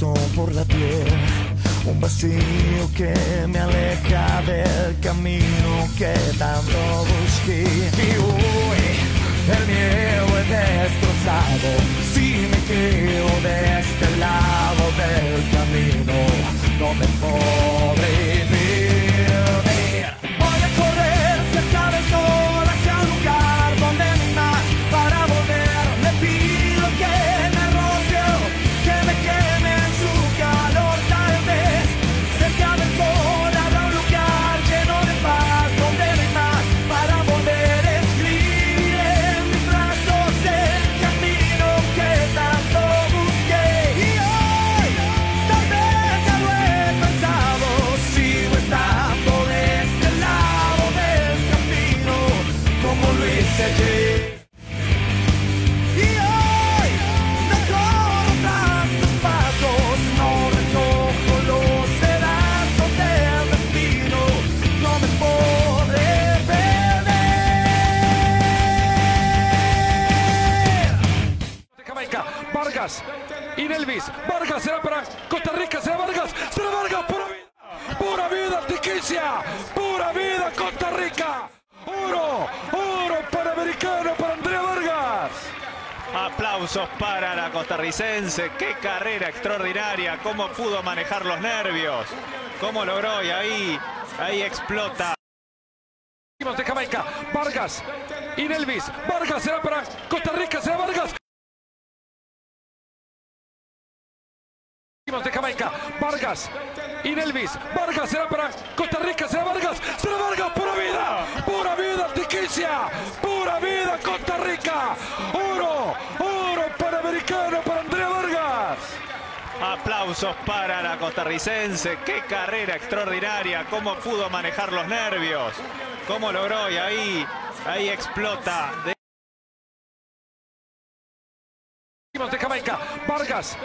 corazón por la piel, un vacío que me aleja del camino que tanto busqué. Y hoy el miedo es destrozado, si me quedo de este lado del camino, no me podré Pura vida, Costa Rica. Oro, oro panamericano para Andrea Vargas. Aplausos para la costarricense. Qué carrera extraordinaria. Cómo pudo manejar los nervios. Cómo logró y ahí, ahí explota. de Jamaica, Vargas y Nelvis. Vargas será para Costa Rica, será Vargas. De Jamaica, Vargas y Nelvis. Vargas será para Costa Rica, será Vargas, será Vargas, pura vida, pura vida, Tiquicia, pura vida, Costa Rica. Oro, oro panamericano para Andrea Vargas. Aplausos para la costarricense. Qué carrera extraordinaria. Cómo pudo manejar los nervios. Cómo logró y ahí, ahí explota. De Jamaica, Vargas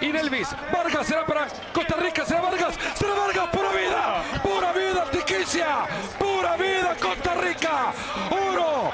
y Nelvis. Vargas será para Costa Rica, será Vargas, será Vargas, pura vida, pura vida, Tiquicia, pura vida, Costa Rica. Oro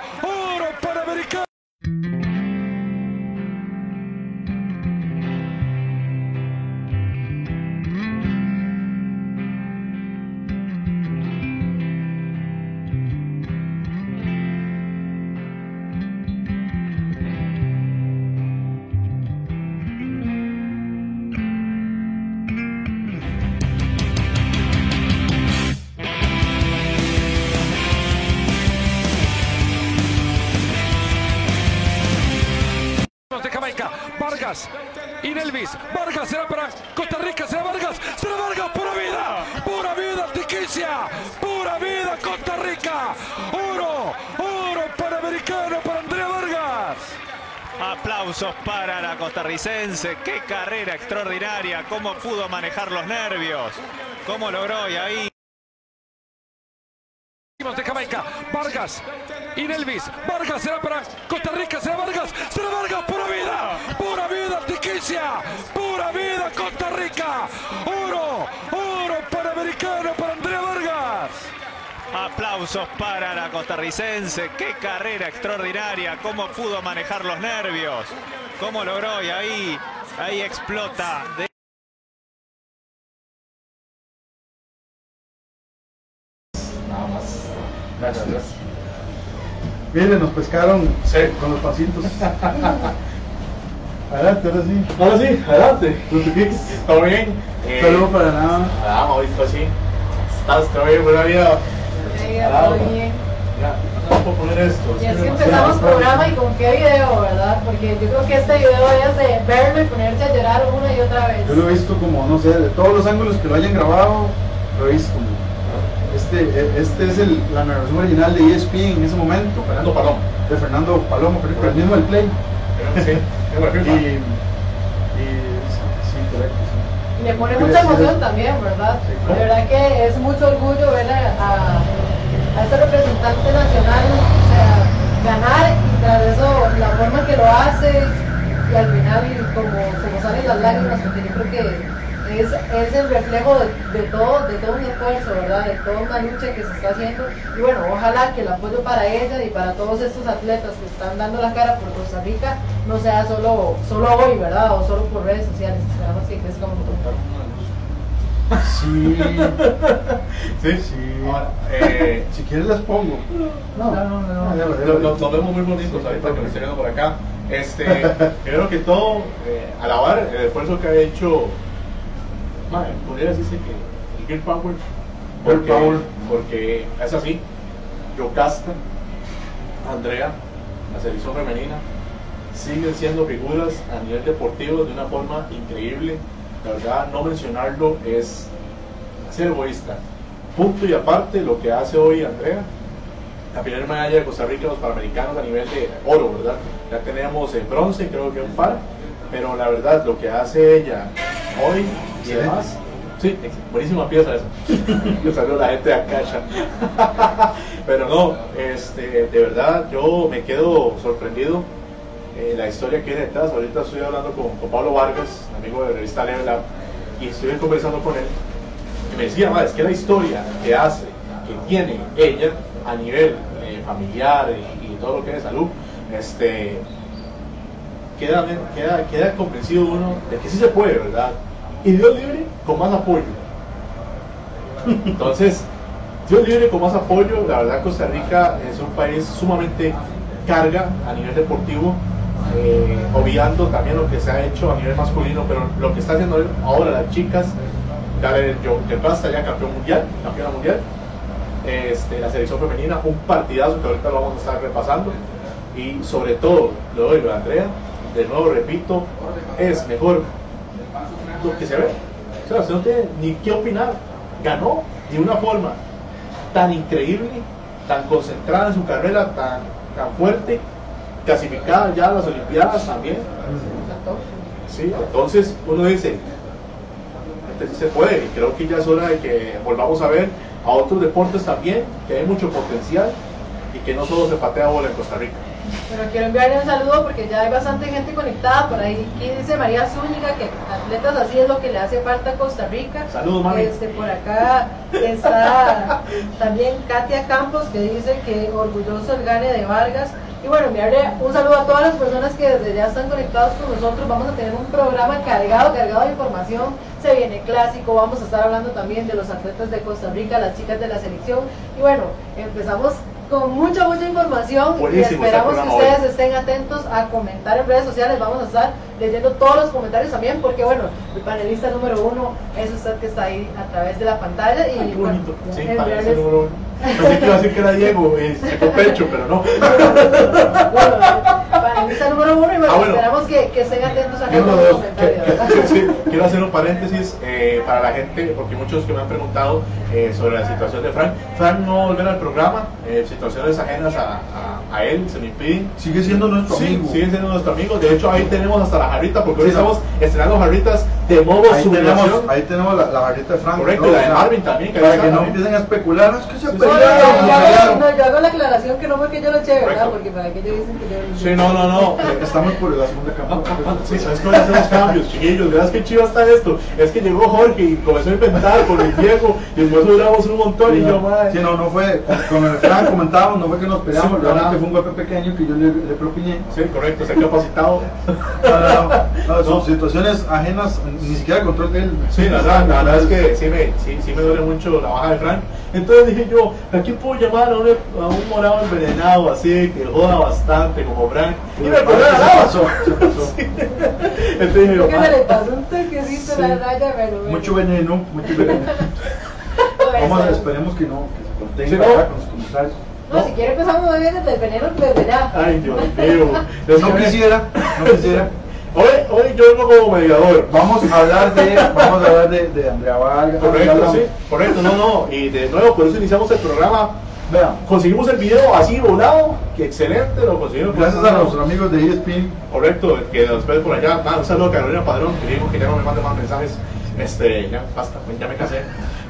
Aplausos para la costarricense. Qué carrera extraordinaria. Cómo pudo manejar los nervios. Cómo logró y ahí. de Jamaica, Vargas y Nelvis. Vargas será para Costa Rica, será Vargas, será Vargas, pura vida, Aplausos para la costarricense. Qué carrera extraordinaria. Cómo pudo manejar los nervios. Cómo logró y ahí, ahí explota. De-. Gracias. Miren, nos pescaron con los pasitos. Adelante, ahora sí. Ahora sí, adelante. ¿Todo bien? Eh, Saludos para nada. Ah, hoy pues sí. ¿Estás? ¿Todo bien? Buena vida. Todo bien. Ya, no puedo poner esto. Y así que empezamos programa y con qué video, ¿verdad? Porque yo creo que este video es de verlo y ponerse a llorar una y otra vez. Yo lo he visto como, no sé, de todos los ángulos que lo hayan grabado, lo he visto. Este, este es el, la narración original de ESPN en ese momento, Fernando Palomo. de Fernando Palomo, creo que el mismo del Play. Sí, Y, y sí, sí, correcto. sí. Y le pone mucha emoción también, ¿verdad? De verdad que es mucho orgullo ver a, a, este representante nacional ganar y tras eso la forma que lo hace y al final como, como salen las lágrimas, porque yo creo que es, es el reflejo de, de todo, de todo un esfuerzo, ¿verdad? De toda una lucha que se está haciendo. Y bueno, ojalá que el apoyo para ella y para todos estos atletas que están dando la cara por Costa Rica no sea solo, solo hoy, ¿verdad? O solo por redes sociales. Esperamos que crezca un montón. Sí, Sí, sí. Ahora, eh, Si quieres las pongo. No, no, no. no, Lo- lo- lo- Nos vemos muy bonitos ahorita que me estoy viendo por acá. Este, primero que todo, eh, alabar el esfuerzo que ha hecho, madre, podría decirse que el Girl Power, Girl porque, Power. porque es así. Yocasta, Andrea, la selección femenina, siguen siendo figuras a nivel deportivo de una forma increíble. La verdad, no mencionarlo es ser egoísta. Punto y aparte, lo que hace hoy Andrea, la primera medalla de Costa Rica los Panamericanos a nivel de oro, ¿verdad? Ya tenemos en bronce, creo que un par, pero la verdad, lo que hace ella hoy y demás, sí, buenísima pieza esa. Que salió la gente de Acacha. pero no, este, de verdad, yo me quedo sorprendido. eh, la historia que hay detrás, ahorita estoy hablando con, con Pablo Vargas, amigo de la revista Level Up, y estoy conversando con él y me decía, "Ma, es que la historia que hace, que tiene ella a nivel eh, familiar y, y todo lo que es salud, este, queda, queda, queda convencido uno de que sí se puede, ¿verdad? Y Dios libre con más apoyo. Entonces, Dios libre con más apoyo, la verdad Costa Rica es un país sumamente carga a nivel deportivo, eh, obviando también lo que se ha hecho a nivel masculino, pero lo que está haciendo ahora las chicas, Galen Pasta ya campeón mundial, campeona mundial, este, la selección femenina, un partidazo que ahorita lo vamos a estar repasando, y sobre todo, lo doy a Andrea, de nuevo repito, es mejor lo que se ve. O no tiene ni qué opinar. Ganó de una forma tan increíble, tan concentrada en su carrera, tan, tan fuerte, clasificada ya a las Olimpiadas también. Sí, entonces uno dice, este sí se puede, y creo que ya es hora de que volvamos a ver a otros deportes también, que hay mucho potencial y que no solo se patea bola en Costa Rica. Pero quiero enviarle un saludo porque ya hay bastante gente conectada por ahí. Aquí dice María Zúñiga que atletas así es lo que le hace falta a Costa Rica. Saludos, mami. Este, por acá está también Katia Campos que dice que orgulloso el gane de Vargas. Y bueno, enviarle un saludo a todas las personas que desde ya están conectados con nosotros. Vamos a tener un programa cargado, cargado de información. Se viene clásico, vamos a estar hablando también de los atletas de Costa Rica, las chicas de la selección. Y bueno, empezamos con mucha, mucha información Buenísimo y este esperamos que ustedes hoy. estén atentos a comentar en redes sociales. Vamos a estar leyendo todos los comentarios también, porque bueno, el panelista número uno es usted que está ahí a través de la pantalla. Y Ay, qué bonito. bueno, Sí, el número uno. Pensé que iba a decir que era Diego, y sacó pecho, pero no. bueno, panelista número uno y bueno, Ah, bueno. esperamos que, que estén atentos a los comentarios. sí, quiero hacer un paréntesis eh, para la gente, porque muchos que me han preguntado eh, sobre la situación de Frank. Frank no va a volver al programa, eh, situaciones ajenas a, a- a él se me impiden. Sigue siendo nuestro Sí, amigo. sigue siendo nuestro amigo. De hecho, ahí tenemos hasta la jarrita, porque hoy Sí, estamos estrenando jarritas de modo Ahí sublimación. tenemos, ahí tenemos la, la barrita de Frank. Correcto, ¿no? la de Marvin también, que Para que está no empiecen a especular, no, es que se No, no, no, yo hago la aclaración que no fue que yo lo eché, ¿verdad? Porque para que ellos dicen que yo lo Sí, no, no, no. Eh, Estamos por la segunda Ah, capa. ah, ah, Sí, sabes que voy a hacer los cambios, chiquillos. Verás que chido está esto. Es que llegó Jorge y comenzó a inventar con el Diego y después duramos un montón y yo, madre. Sí, no, no fue, con el Frank comentábamos, no fue que nos peleamos, Sí, realmente fue un golpe pequeño que yo le, le propiné. Sí, correcto, se ha capacitado. No, no, no, no, son No. situaciones ajenas, ni siquiera al control de él. Sí, la verdad, la verdad es que sí me, sí, sí me duele mucho la baja de Frank. Entonces dije yo, ¿a quién puedo llamar a un, a un morado envenenado así, que joda bastante como Frank? Y me acordé de. Entonces dije, que se "Ma, le pasó un toquecito Sí. la raya, pero. Mucho veneno, mucho veneno. Vamos a esperemos que no, que se contenga Sí, no. con los comentarios. No, si quiere empezamos a ver desde el veneno desde ya. Ay, Dios mío. No quisiera, no quisiera. Hoy, hoy yo vengo como mediador. Vamos a hablar de, vamos a hablar de, de Andrea Vargas. Correcto, sí. Correcto, no, no. Y de nuevo, por eso iniciamos el programa. Vean, Conseguimos el video así volado. Que excelente, lo conseguimos. gracias a nuestros amigos de ESPN. Correcto, que después por allá, ah, un saludo a Carolina Padrón, que dijo que ya no me mande más mensajes, este, ya basta, ya me casé.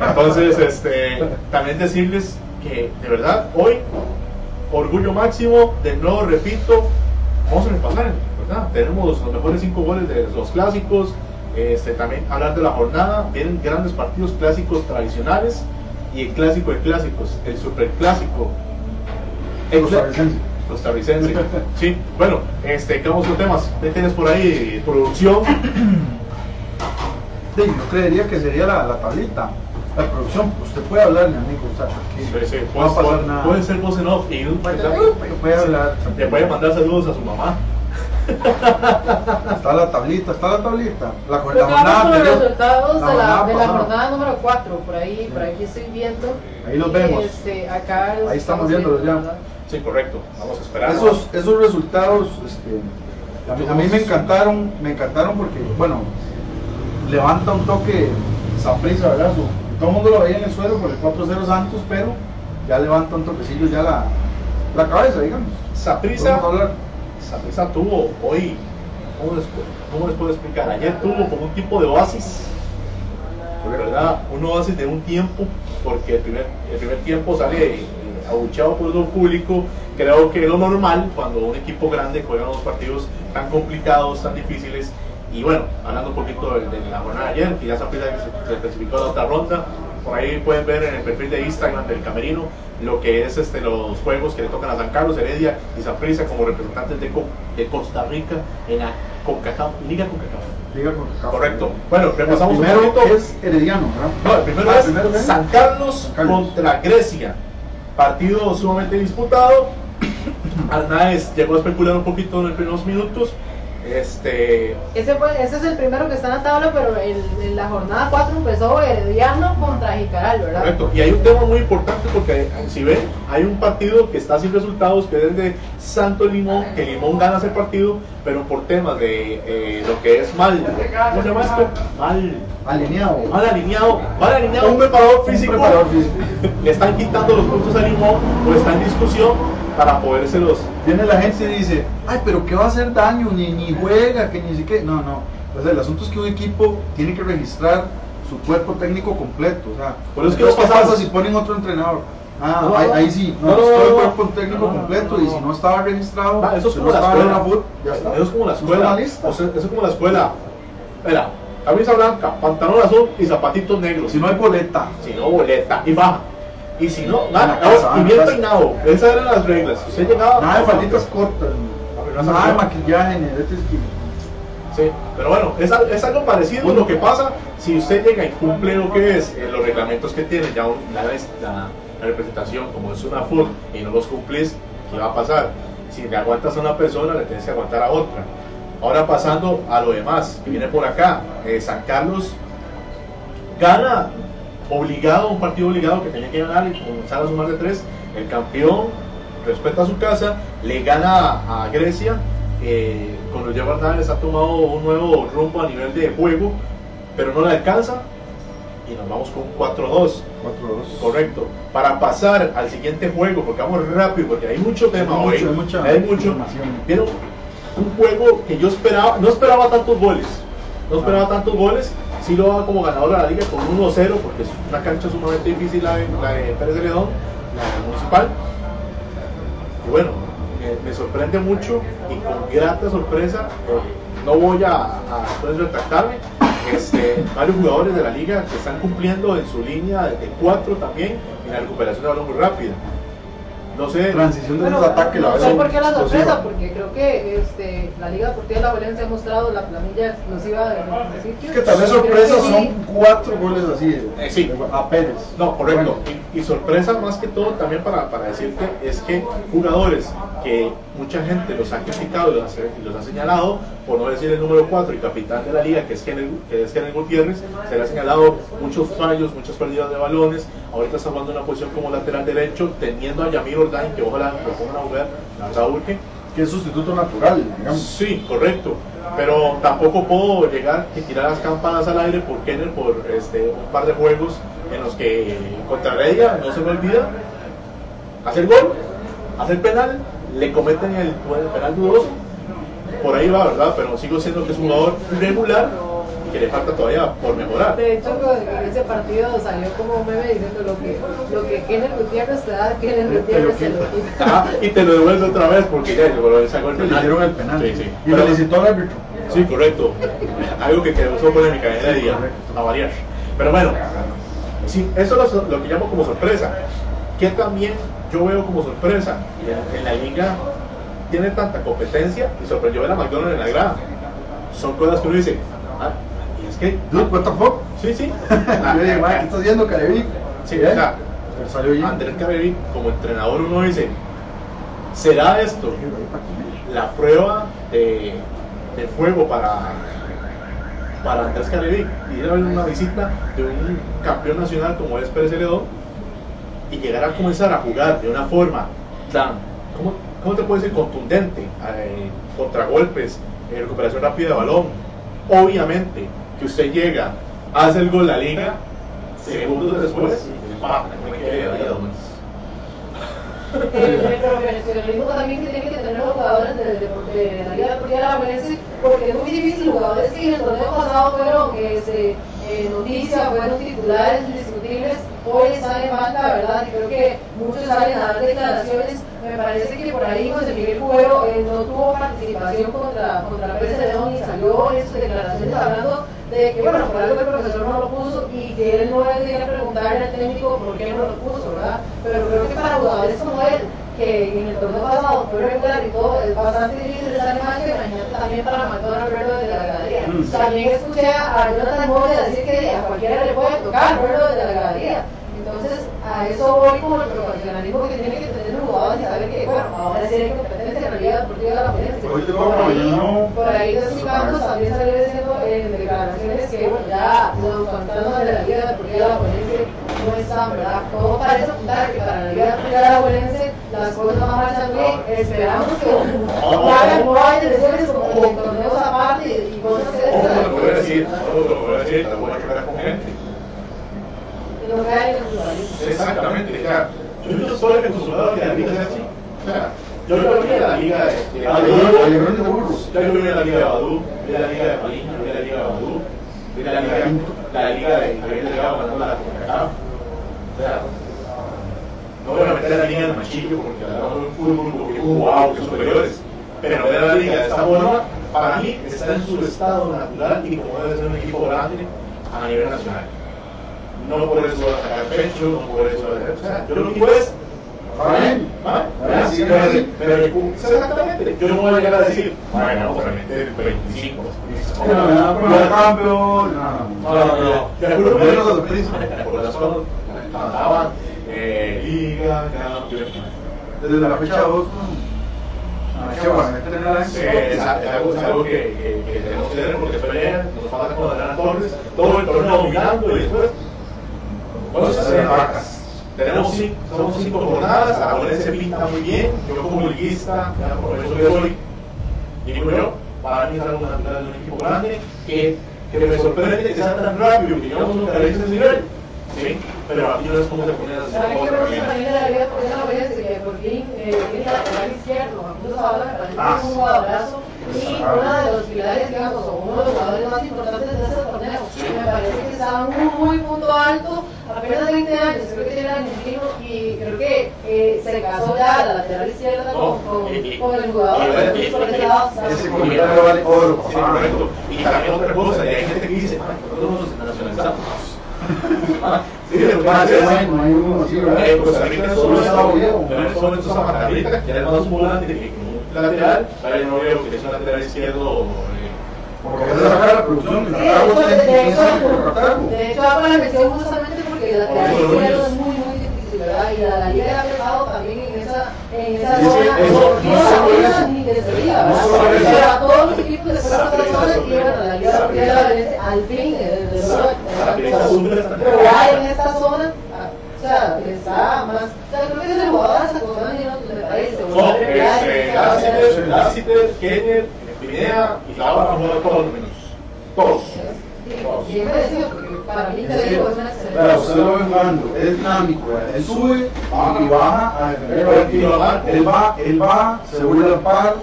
Entonces, este, también decirles que de verdad, hoy, orgullo máximo, de nuevo repito, vamos a repasar, ¿verdad? Tenemos los mejores cinco goles de los clásicos, este, también hablar de la jornada, vienen grandes partidos clásicos tradicionales y el clásico de clásicos, el superclásico. El Costarricense. costarricense. Sí, bueno, este, ¿qué vamos con temas? ¿Qué tienes por ahí? Producción. Sí, yo creería que sería la, la tablita, la producción. Usted puede hablar, mi amigo, o sea, tranquilo. Sí, sí, no va a pasar puede, nada. puede ser voz en off y un- Puede hablar. le puede mandar saludos a su mamá. Está la tablita, está la tablita. La, la jornada los resultados la de la, jornada de la jornada número 4, por ahí, por aquí estoy viendo. Ahí los Y, vemos. Este, acá los Ahí estamos viéndolos ya. ¿verdad? Sí, correcto. Vamos a esperar. Esos, esos resultados, este, a, mí, a mí me encantaron, me encantaron porque, bueno, levanta un toque Saprissa, ¿verdad? Su- todo el mundo lo veía en el suelo por el 4-0 Santos, pero ya levanta un toquecillo ya la, la cabeza, digamos. Saprissa, Vamos a hablar. Saprissa tuvo hoy, ¿cómo les, ¿cómo les puedo explicar? Ayer tuvo como un tipo de oasis, ¿verdad? Un oasis de un tiempo, porque el primer, el primer tiempo sale abucheado por el público. Creo que es lo normal cuando un equipo grande juega unos partidos tan complicados, tan difíciles. Y bueno, hablando un poquito de, la jornada de ayer, que ya Saprissa se, se la otra ronda, por ahí pueden ver en el perfil de Instagram del Camerino lo que es este, los juegos que le tocan a San Carlos, Heredia y Saprissa como representantes de, Co- de Costa Rica en la CONCACAF, Liga CONCACAF. Calma. Correcto. Bueno, El repasamos un primero poquito. es Herediano, ¿verdad? No, el primero Ah, es primero es San Carlos, San Carlos. contra Grecia. Partido sumamente disputado. Arnaez llegó a especular un poquito en los primeros minutos. Este, Ese, fue, ese es el primero que está en la tabla, pero el, en la jornada 4 empezó Herediano contra Jicaral, ¿verdad? Correcto. Y hay un tema muy importante porque si ven, hay un partido que está sin resultados, que es el de Santo Limón, que Limón gana ese partido, pero por temas de eh, lo que es mal, ¿cómo se llama esto? Mal, Alineado. mal alineado, mal alineado, un preparador Un físico, preparador físico. le están quitando los puntos a Limón o está en discusión para podérselos. Viene la gente y dice, ay, pero ¿qué va a hacer daño? Ni, ni juega, que ni siquiera. No, no. O sea, el asunto es que un equipo tiene que registrar su cuerpo técnico completo. O sea, Por eso es que ¿qué pasamos- pasa si ponen otro entrenador? Ah, No, ahí, no. ahí sí, no, No, no, todo el no, cuerpo no. técnico No, no, completo no, y no. si no estaba registrado, Va, eso es si como no la escuela. ya está. Eso es como la escuela. O sea, eso es como la escuela. Mira, camisa blanca, pantalón azul y zapatitos negros. Si no hay boleta, Si no, boleta y baja. Y si no, nada, casa, y en bien peinado. Esas eran las reglas. Si usted llegaba. nada de falditas cortas, no nada de maquillaje, ni de este. Sí, pero bueno, es, es algo parecido lo que pasa si usted llega y cumple lo que es eh, los reglamentos que tiene ya un- la, la- la representación, como es una FUT, y no los cumplís, ¿qué va a pasar? Si le aguantas a una persona, le tienes que aguantar a otra. Ahora pasando a lo demás, que viene por acá, eh, San Carlos gana obligado, un partido obligado que tenía que ganar y comenzar a sumar de tres. El campeón respeta su casa, le gana a Grecia. Eh, con los Hernández ha tomado un nuevo rumbo a nivel de juego, pero no le alcanza y nos vamos con 4-2. 4-2. Correcto. Para pasar al siguiente juego, porque vamos rápido, porque hay mucho tema Hay hoy. mucho, hay mucha hay mucho. Vieron un juego que yo esperaba, no esperaba tantos goles. No esperaba tantos goles. Sí lo daba como ganador a la liga con 1-0, porque es una cancha sumamente difícil la de, la de Pérez de León, la municipal. Y bueno, me, sorprende mucho y con grata sorpresa, no voy a, a después retractarme, este, varios jugadores de la liga que están cumpliendo en su línea de 4 también en la recuperación de balón muy rápida. No sé, Transición de Bueno, esos ataques, la no sé verdad, por qué la sorpresa, porque creo que este, la Liga Deportiva de la Valencia ha mostrado la planilla explosiva de los sitios. Es que tal vez sorpresa sí. son cuatro goles así de- Eh, sí. a Pérez. No, correcto. Y sorpresa más que todo también para, para decirte es que jugadores que mucha gente los ha criticado y los, ha- y los ha señalado, por no decir el número 4 y capitán de la liga, que es Kenneth, que es Kenneth Gutiérrez, se le ha señalado muchos fallos, muchas pérdidas de balones. Ahorita está jugando en una posición como lateral derecho, teniendo a Yamir Ordain, que ojalá lo pongan a jugar, la verdad urge. Que es sustituto natural, digamos. Sí, correcto. Pero tampoco puedo llegar y tirar las campanas al aire por Kenner por este, un par de juegos en los que contra Heredia no se me olvida hacer gol, hacer penal, le cometen el penal dudoso. Por ahí va, ¿verdad? Pero sigo siendo que es un jugador regular y que le falta todavía por mejorar. De hecho, en ese partido salió como un meme diciendo lo que, lo que Kenneth Gutiérrez te da, Kenneth Gutiérrez se lo quita. Ah, y te lo devuelve otra vez porque ya le sacó el Le penal. hicieron el penal. Sí, sí. Y Pero- felicitó al árbitro. Sí, correcto. Algo que causó polémica en el día, a variar. Pero bueno, sí, eso es lo, lo que llamo como sorpresa. Que también yo veo como sorpresa en la liga tiene tanta competencia y sorprendió ver a McDonald's en la grada. Son cosas que uno dice, ah, y es que, Dude, what the fuck? sí, sí. Yo "Ma, ¿qué estás haciendo, Carevic? Sí, o sea, salió. Andrés Cabevi, como entrenador, uno dice, ¿será esto la prueba de, de fuego para, para Andrés Carevic ir a ver una visita de un campeón nacional como es Pérez Celedón y llegar a comenzar a jugar de una forma tan, ¿cómo, cómo te puedo decir? Contundente, eh, contragolpes, eh, recuperación rápida de balón. Obviamente que usted llega, hace el gol la liga, segundos después, ¡pam! me quedé hombre. el, el profesionalismo también que tienen que tener los jugadores de, de, de la Liga Deportiva Alajuelense, porque es muy difícil, jugadores que en el torneo pasado fueron este, eh, noticias, fueron titulares indiscutibles, hoy están en banca, ¿verdad? Y creo que muchos salen a dar declaraciones. Me parece que por ahí José Miguel Cuero eh, no tuvo participación contra, contra Pérez de León y salió en sus declaraciones hablando de que, bueno, por algo el profesor no lo puso y que él no debería preguntarle al técnico por qué no lo puso, ¿verdad? Pero creo que para jugadores como él, que en el torneo pasado fue regular y todo, es bastante difícil estar en marcha, imagínate también para McDonald's verlo desde la ganadería. También escuché a Jonathan Moya decir que a cualquiera le puede tocar verlo desde la ganadería. Entonces, a eso voy como el profesionalismo que tiene que tener los jugadores y saber que, bueno, ahora sí hay competencia en la Liga Deportiva de la no. Por ahí de sus campos también salió diciendo en declaraciones que bueno, ya los fantasmas de la Liga Deportiva de la Juelense no están, ¿verdad? Todo parece apuntar que para la Liga Deportiva de la Juelense las cosas no marchan bien. Esperamos que no hagan hay lesiones como torneos aparte y cosas de lo que voy a decir, lo que decir, te voy a chocar con gente. El. Exactamente, o sea, yo acostumbrado a que la liga sea así. O sea, yo lo vi en la liga de, burros. Ya yo vi en la liga de Badú, vi la liga de Malín, vi la liga de Badú, vi la liga de la liga de Javier Delgado la CONCACAF. O sea, no voy a meter a la liga de Machillo porque hablamos de un fútbol porque wow, que superiores. Pero ver a la liga de esta forma, para mí está en su estado natural y como debe ser un equipo grande a nivel nacional. No por eso a sacar pecho, no por eso a o sea, yo lo que digo es bien. ¿Ah? Ah, sí, pero, exactamente, yo no voy a llegar a decir, bueno, vamos a meter 25. No, no, no, no, campeón. No, No, no. Te acuerdo que no lo pienso. por cosas cantaban eh, Liga Campeón. Desde la fecha 2. Ah, Sí, es, algo, que, que, que tenemos que tener porque pelean, nos falta con Torres, todo el torneo dominando y después. Hacen vacas. Tenemos cinco, somos cinco jornadas, la Juelense pinta muy bien, yo como liguista, ya por eso que soy, digo yo, para mí es algo natural de un equipo grande, que, que me sorprende que sea tan rápido, que llevamos un carril ese nivel, ¿sí? pero aquí no es como se a ¿Saben qué hacer me cosas gusta también de de eh, tiene lateral izquierdo, es un jugadorazo y uno de los pilares, digamos, o uno de los jugadores más importantes de torneo. Me parece que está en un muy punto alto, apenas 20 años, creo que tiene argentino y creo que eh, se casó ya la lateral izquierda con, con, con el jugador. Ese está comentario vale oro. Sí, correcto. Y también otra cosa, y hay gente que dice, "Ay, nosotros nos nacionalizamos. Ah, sí, Ah, bueno, hay uno así, ¿verdad? Eh, Costa Rica solo está está pero solo estos Matarrita, que ya es más un volante que un lateral, yo no veo que es un lateral izquierdo. eh, Porque vas a sacar la producción. Sí, el de hecho, de hecho hago la mención justamente porque lateral izquierdo es muy, muy difícil, ¿verdad? Y la, la liga ha pegado también en esa, en esa zona, eso. ni de salida, ¿verdad? Pero a todos los equipos les cuesta zona y bueno, la Liga de Valencia, al fin, eh, de verdad, Para pero ya en esta zona, o sea, está más, o sea, creo que es el jugador hasta con me parece, o sea, Lassiter, Kenner, Pineda y Laura han jugado todos los minutos. Todos. Porque para mí te digo, es una Pero usted lo ve jugando, es dinámico, él sube y baja a defender. Él va, él va, se vuelve al par,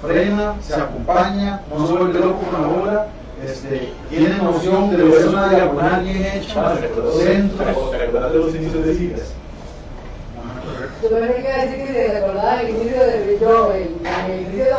frena, se acompaña, no se vuelve loco con la bola, este, tiene noción de lo que es una diagonal bien hecha, centro. ¿Te recuerdas de los inicios de Sirias? Yo pensé que iba a decir que se recordaba el inicio de yo, el, el inicio de la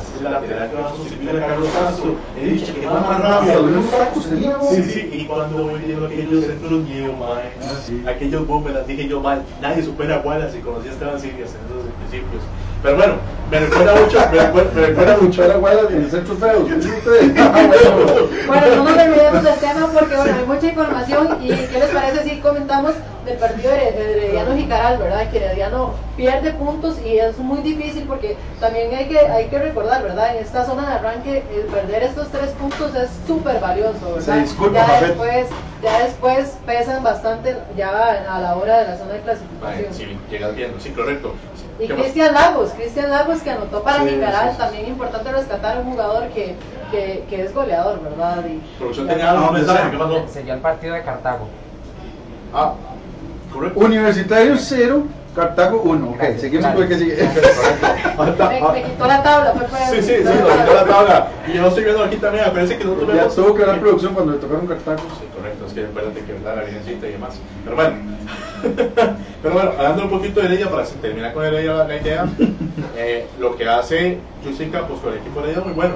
la lateral que va a sustituir a Carlos Castro. He dicho que va más rápido. Los tenía, weón. Sí, sí, y cuando voy viendo aquellos centros llevo, mae, Ah, sí. aquellos boomerangs, dije yo mal, nadie supera a Wallace y conocía a Esteban Sirias en esos principios. Pero bueno, me recuerda mucho, me recuerda, me recuerda mucho. a la guarda en el centro feo. ¿qué dice usted? Ah, bueno. No nos olvidemos del tema porque bueno, hay mucha información y ¿qué les parece si comentamos del partido de de Herediano Jicaral, verdad? Que Herediano pierde puntos y es muy difícil porque también hay que, hay que recordar, ¿verdad? En esta zona de arranque, el perder estos tres puntos es súper valioso, ¿verdad? Se disculpa, ya Jafet. después, ya después pesan bastante ya a la hora de la zona de clasificación. sí, llegas viendo, sí, correcto. Y. Cristian Lagos, Cristian Lagos que anotó para Sí, Jicaral, sí, sí. también importante rescatar un jugador que, que, que es goleador, ¿verdad? Y, tenía algún mensaje, ¿qué pasó? Selló el partido de Cartago. Ah, correcto. Universitario 0, Cartago 1. Ok, seguimos con el que sigue. Me, me quitó la tabla, fue para Sí, sí, sí, nos quitó la tabla. Y yo estoy viendo aquí también, acuérdense que nosotros Ya tuvo que hablar producción cuando le tocaron Cartago. Sí, correcto, es que acuérdate que verdad la virgencita y demás. Pero bueno, pero bueno, hablando un poquito de ella para terminar con ella la, la idea, eh, lo que hace Yusica pues con el equipo de Heredia es muy bueno.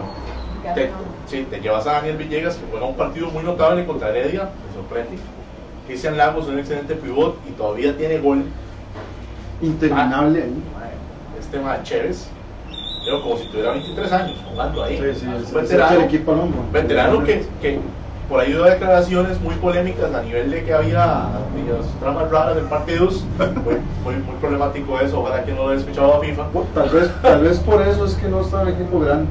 Te, sí, te llevas a Daniel Villegas que juega un partido muy notable contra Heredia, me sorprende. Cristian Lagos, un excelente pivot y todavía tiene gol. Interminable ahí. Este más Chévez, pero como si tuviera 23 años jugando ahí. Sí, sí, es- es veterano, el equipo hombro. veterano que, que por ahí dio declaraciones muy polémicas a nivel de que había digamos, tramas raras del partidos. Muy, muy, muy problemático eso, ojalá que no lo haya escuchado a FIFA. Bueno, Tal vez, tal vez por eso es que no está en el equipo grande.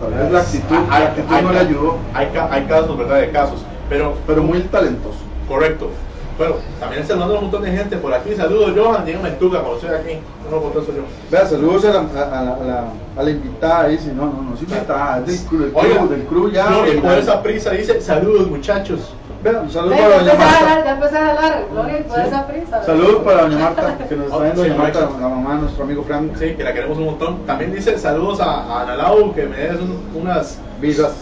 Tal vez- la actitud, Hay- la actitud hay- no le ayudó, hay casos, ¿verdad? De casos, pero pero muy talentoso. correcto. Bueno, también saludando a un montón de gente por aquí. Saludos, Johan, dígame Tuca, cuando estoy aquí. No contesto yo. Vea, saludos a la, a, a la, a la, a la invitada, dice, no, no, no, es invitada, es del club, Oiga, club, del club ya. Gloria, por esa prisa dice, saludos muchachos. Vea, un saludo para ya doña Marta. hablar, ya empecé a hablar, Gloria, por esa prisa. Saludos para doña Marta, que nos está viendo Sí, doña Marta, la mamá de nuestro amigo Frank. Sí, que la queremos un montón. También dice saludos a, a Ana Lau, que me des un- unas... Visas.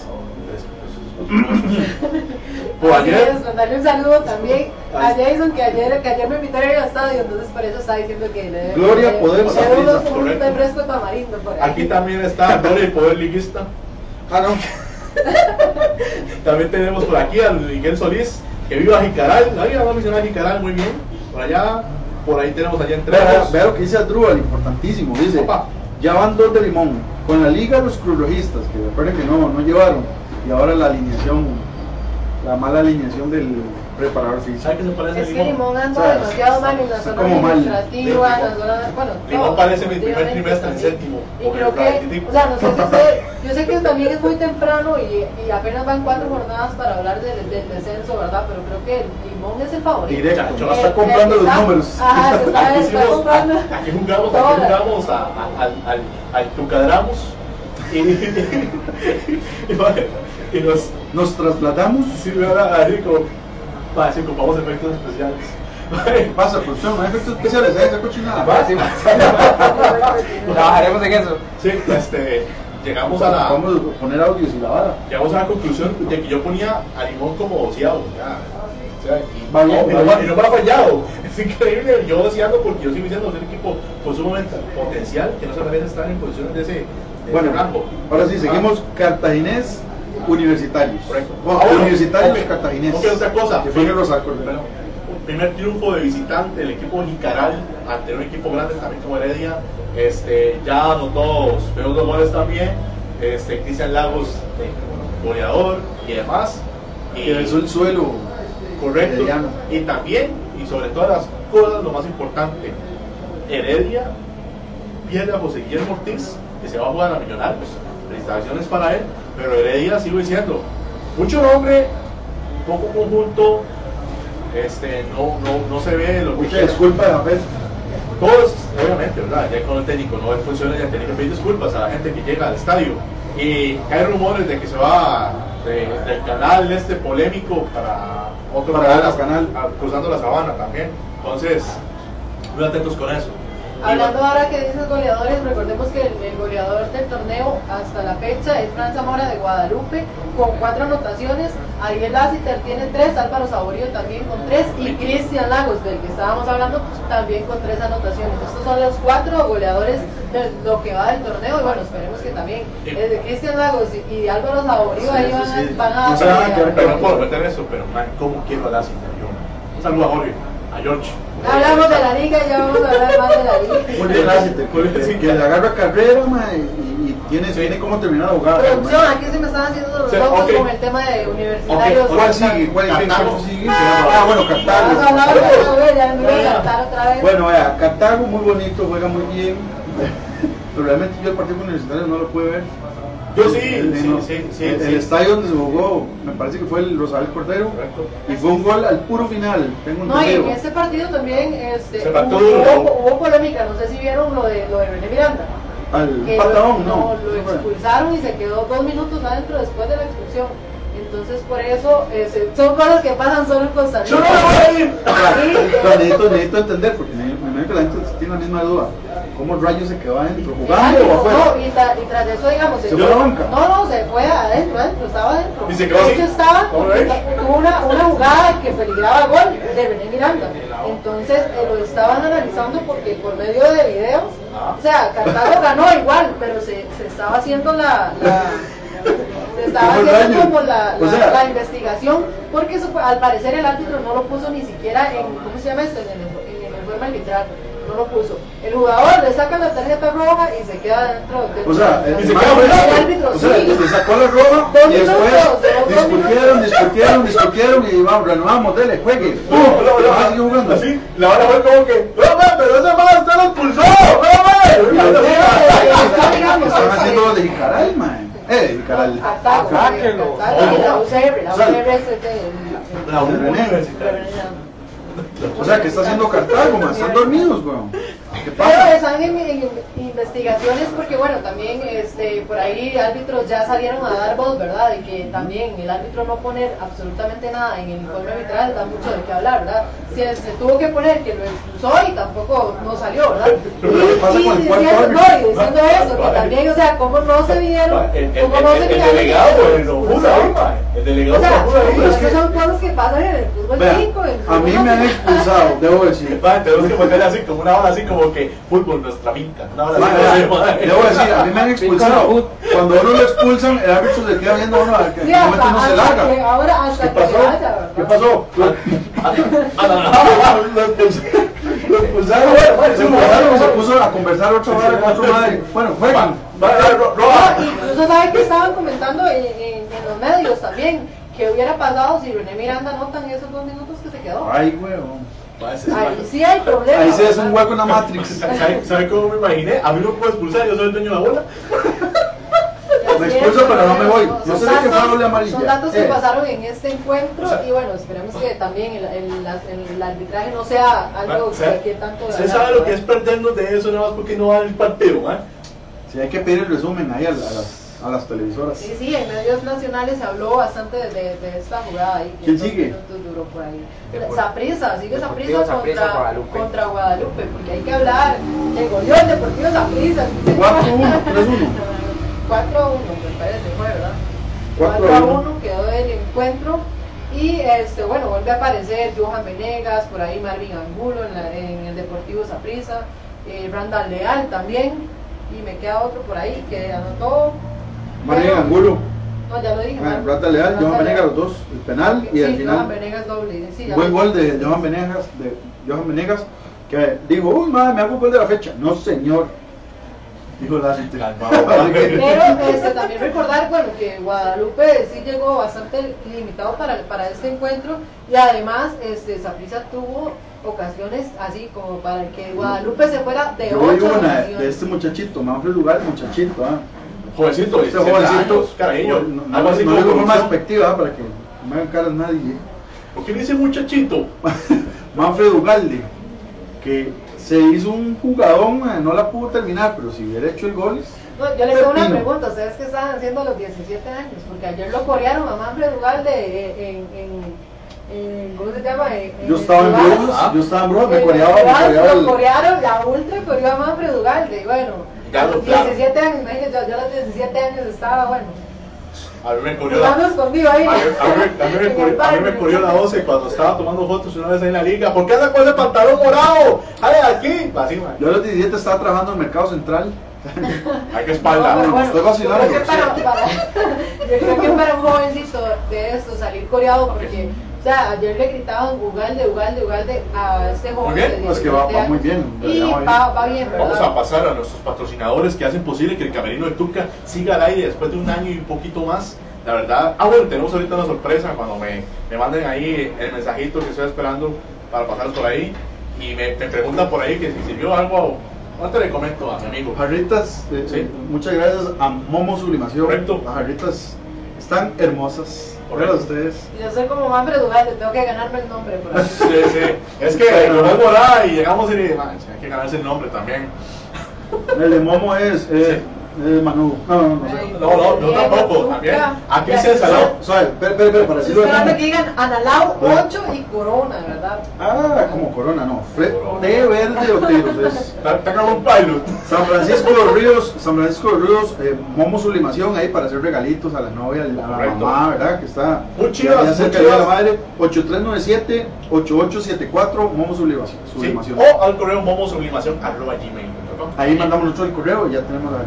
Así ayer, es, mandarle un saludo también a. Jason, que ayer, que ayer me invitaron al estadio, entonces por eso está diciendo que le Gloria, le- poder, unos- un refresco tamarindo por ahí. aquí también está Gloria, el poder liguista. Ah, no. También tenemos por aquí al Miguel Solís, que vive a Jicaral. Nadie va a mencionar a Jicaral muy bien. Por allá, por ahí tenemos allá entre vea lo que dice Adrúbal, importantísimo. Dice: Opa. Ya van dos de limón. Con la liga, los cruzrojistas, que recuerden que no, no llevaron. Y ahora la alineación, la mala alineación del preparador físico. ¿Sabe qué se parece a Es que Limón? Limón anda O sea, demasiado mal en la está zona como mal. administrativa, en la zona, bueno, Limón parece mi primer trimestre en séptimo, Y creo que, Atlético. o sea, no sé si usted, yo sé que también es muy temprano y, y apenas van cuatro jornadas para hablar del, del descenso, ¿verdad? Pero creo que Limón es el favorito. Directo. Eh, estar comprando eh, los está- números. Ajá, se está, Aquí, está hicimos- comprando. a- aquí jugamos, aquí jugamos a- a- al, al, al Tucadramos y, y, y nos, Nos trasladamos. sí. Así como, para decir, ocupamos efectos especiales. ¿Qué pasa, producción? No hay efectos especiales, ¿eh? Esa cochinada. Va, sí, Trabajaremos en eso. Sí, este, llegamos a la, Vamos a poner audios y la vara. llegamos a la conclusión de que yo ponía a Limón como ociado. Ya. O sea, y, no, y va no, bien. y no me ha fallado. Es increíble. Yo ociando porque yo sigo diciendo que es un equipo con sumamente potencial que no se merece estar en posiciones de ese, de Bueno, ese rango. ahora sí, Ah. seguimos cartaginés universitarios. Correcto. Bueno, universitarios ok. cartaginés. Ok, otra cosa. Que fue el primer triunfo de visitante del equipo Jicaral ante un equipo grande también como Heredia. Este, ya anotó primeros dos goles también. Este, Cristian Lagos, eh, goleador y demás. Y el su- suelo. Correcto. Herediano. Y también, y sobre todas las cosas, lo más importante, Heredia pierde a José Guillermo Ortiz, que se va a jugar a Millonarios. Felicitaciones para él, pero Heredia, sigo diciendo, mucho nombre, poco conjunto, este, no, no, no se ve lo que Mucha disculpa de la vez. todos, obviamente, ¿verdad? Ya con el técnico no funciona, ya tiene que pedir disculpas a la gente que llega al estadio. Y hay rumores de que se va de- del canal este polémico para otro Para canal, cruzando la sabana también. Entonces, muy atentos con eso. Hablando ahora que dices goleadores, recordemos que el, el goleador del torneo hasta la fecha es Fran Zamora de Guadalupe con cuatro anotaciones, Ariel Lassiter tiene tres, Álvaro Saborío también con tres y Cristian Lagos, del que estábamos hablando, también con tres anotaciones. Estos son los cuatro goleadores de lo que va del torneo y bueno, esperemos que también desde Cristian Lagos y, y Álvaro Saborío Sí, ahí van, a- sí. van a... No Pero no puedo meter eso, pero man, ¿cómo quiero a Lassie? Yo, Un saludo a Jorge, a George. Hablamos de la liga y ya vamos a hablar más de la liga. Muy gracias, te que le agarra carrera, ma, y, y tiene, tiene cómo terminar la jugada. Producción, aquí se me están haciendo los ojos ok. con el tema de universitarios. Ok, ¿Cuál sigue? ¿Cuál sigue? Cartago. ¿Cuál sigue? Ah, bueno, Vamos a hablar Cartago. de voy a cantar otra vez. Bueno, vea, Cartago muy bonito, juega muy bien. Pero realmente yo el partido universitario no lo pude ver. Yo sí, El- sí, no, sí, sí, el, sí. el estadio donde se jugó, me parece que fue el Rosal Cordero. Correcto. Y fue un gol al puro final. Tengo un No, y en este partido también este, Se hubo, hubo, hubo polémica, no sé si vieron lo de, lo de René Miranda. Al que patadón, lo, no. lo expulsaron y se quedó dos minutos adentro después de la expulsión. Entonces, por eso, eh, se- son cosas que pasan solo en Costa Rica. Yo no me voy a ir. Necesito, entender, porque me me imagino que la gente tiene la misma duda. ¿Cómo rayos se quedó adentro? ¿Jugando o No, afuera? y, tra- y tras eso, digamos, ¿Se fue a la banca? No, no, se fue adentro, adentro, estaba adentro. ¿Y se quedó de hecho, estaba, ¿Cómo ves? tuvo una, una jugada que peligraba gol de René Miranda. Entonces, eh, lo estaban analizando porque por medio de videos, Ah. o sea, Cartago ganó igual, pero se, se estaba haciendo la... la se estaba ¿Cómo el haciendo como la, O la- sea- la investigación, porque eso fue- al parecer el árbitro no lo puso ni siquiera en, ¿cómo se llama esto? En el, en el informe arbitral, no lo puso. El jugador le saca la tarjeta roja y se queda dentro del O sea, el, se queda fuera. el árbitro, o sea, sí. le sacó la roja y después discutieron, discutieron, discutieron y vamos, renovamos, dele, juegue. No, no, Ah, jugando. Así, la hora fue como que, no, man, pero ese man usted lo expulsó, no, man. Están haciendo lo de Jicaral, man. Eh, Jicaral. Ataco, la UCR, la UCR es de- La universitaria. O sea, que está haciendo Cartago, man. Están dormidos, weón. ¿Qué Pero están en, en investigaciones porque bueno, también este por ahí árbitros ya salieron a dar voz, ¿verdad? De que también el árbitro no poner absolutamente nada en el informe arbitral da mucho de qué hablar, ¿verdad? Se, se tuvo que poner que lo expulsó y tampoco no salió, ¿verdad? Pero ¿qué pasa Y, con el y diciendo, árbitro? no, y diciendo eso, que también, o sea, cómo no se vieron, El, el, cómo no se el, el delegado, man. El delegado O sea, es que- son cosas que pasan en el fútbol Vea, 5. en el a mí me han expulsado, debo decir. Tenemos que ponerle así, como una hora así, como que fútbol, nuestra finca. Así, vea, man. Debo decir, a mí me han expulsado. Cuando uno lo expulsan, el árbitro se queda viendo a uno a que Sí, momento no se larga. ahora hasta ¿Qué que pasó? ¿Qué pasó? Lo expulsaron, se expulsaron y se puso a conversar otra hora con otro madre. Bueno, juegan. Va, va, ro- roja. No, incluso sabe que estaban comentando en, en- en los medios también que hubiera pasado si René Miranda anotan esos dos minutos que se quedó. Ay, weón. Es Ahí sí hay problema. Ahí se hace un hueco en la Matrix. ¿Sabe, ¿Sabe cómo me imaginé? A mí no me puedo expulsar, yo soy el dueño de la bola. Me expulso, pero no me voy. Yo Son sé doble amarilla. Son datos que Eh. pasaron en este encuentro O sea- y bueno, esperemos que también el, el- la- el arbitraje no sea algo que, ¿Sabe- que tanto... Usted sabe lo que es perdernos de eso, nada más porque no va el partido, ¿eh? Sí, hay que pedir el resumen ahí a las, a las televisoras. Sí, sí, en medios nacionales se habló bastante de, de- de esta jugada ahí. que ¿Quién sigue? duró por ahí. Saprissa, sigue Saprissa, contra, Guadalupe. contra Guadalupe, porque hay que hablar de goleón Deportivo Saprissa. 4-1, 3-1. 4-1, me parece, fue, ¿verdad? 4 4 a a 1. 1 quedó el encuentro. Y este, bueno, vuelve a aparecer Johan Venegas, por ahí Marvin Angulo en, la- en el Deportivo Saprissa, eh, Randall Leal también, y me queda otro por ahí que anotó. Pero Angulo. No, ya lo dije. Ah, ¿no? Rata Leal, Johan Venegas, los dos, el penal y sí, al final Johan Venegas doble. Sí, buen gol de Johan Venegas, de Johan Venegas, que dijo, uy madre, me hago gol de la fecha. No señor, dijo la gente. Pero este, también recordar bueno, que Guadalupe sí llegó bastante limitado para, para este encuentro y además este, Saprissa tuvo ocasiones así como para que Guadalupe se fuera de Yo ocho una ocasiones. de este muchachito, Manfred Lugar, muchachito, ah. Jovencito, Este 17 jovencito, años, cariño. no, no, Algo así no como despectiva ah, para que no me hagan caras nadie. ¿Por qué dice muchachito? Manfred Ugalde, que se hizo un jugadón, eh, no la pudo terminar, pero si hubiera hecho el gol, No, yo les hago una pregunta, ¿ustedes qué estaban haciendo a los 17 años? Porque ayer lo corearon a Manfred Ugalde en, en, en, ¿cómo se llama? En- en yo estaba en Ah. yo estaba en Bros, me En coreaba, me coreaba Lo corearon, la ultra coreó a Manfred Ugalde, y bueno, Claro. 17 años, imagínate, yo, yo a los 17 años estaba, bueno, A mí me corrió jugando la... escondido ahí. A mí, a mí- a mí me corrió, a mí me parque. corrió la 12 cuando estaba tomando fotos una vez ahí en la liga. ¿Por qué anda con ese pantalón morado? ¡Ay, aquí! Así, man. Yo a los 17 estaba trabajando en el mercado central. Hay que espalda. No, pero bueno, estoy vacilando, yo creo que para, para- yo creo que para un jovencito de esto salir coreado porque o sea, ayer le gritaban Ugalde, Ugalde, Ugalde a este joven Muy bien, de pues que va- 17 va muy bien, y va bien. va, bien Vamos a pasar a nuestros patrocinadores que hacen posible que el Camerino de Tuca siga al aire después de un año y un poquito más. La verdad, ah bueno, tenemos ahorita una sorpresa cuando me, me manden ahí el mensajito que estoy esperando para pasar por ahí y me, me preguntan por ahí que si sirvió algo, ahorita le comento a mi amigo. Jarritas, eh, Sí. eh, muchas gracias a Momo Sublimación. Correcto. Las jarritas están hermosas. Correcto. Ustedes. Yo soy como Manfred Ugalde, tengo que ganarme el nombre por ahí. Sí, sí. Es que como es morada y llegamos y man, hay que ganarse el nombre también. El de Momo es, eh, es Manu. No, no, no No, no, Diego, tampoco, también. Aquí se saló. Suave, espera, espera, espera, para decirlo de esperando que digan Analao 8 y Corona, ¿verdad? Ah, como Corona, no. Té verde o tiros. Es Está como un pilot. San Francisco de los Ríos, San Francisco de los Ríos, eh, Momo Sublimación ahí para hacer regalitos a la novia, a la mamá, ¿verdad? Que está Muy chivas, ya cerca de la madre. 8397-8874, Momo Sublimación. O al correo momosublimación arroba gmail.com. Ahí mandamos nosotros el correo y ya tenemos la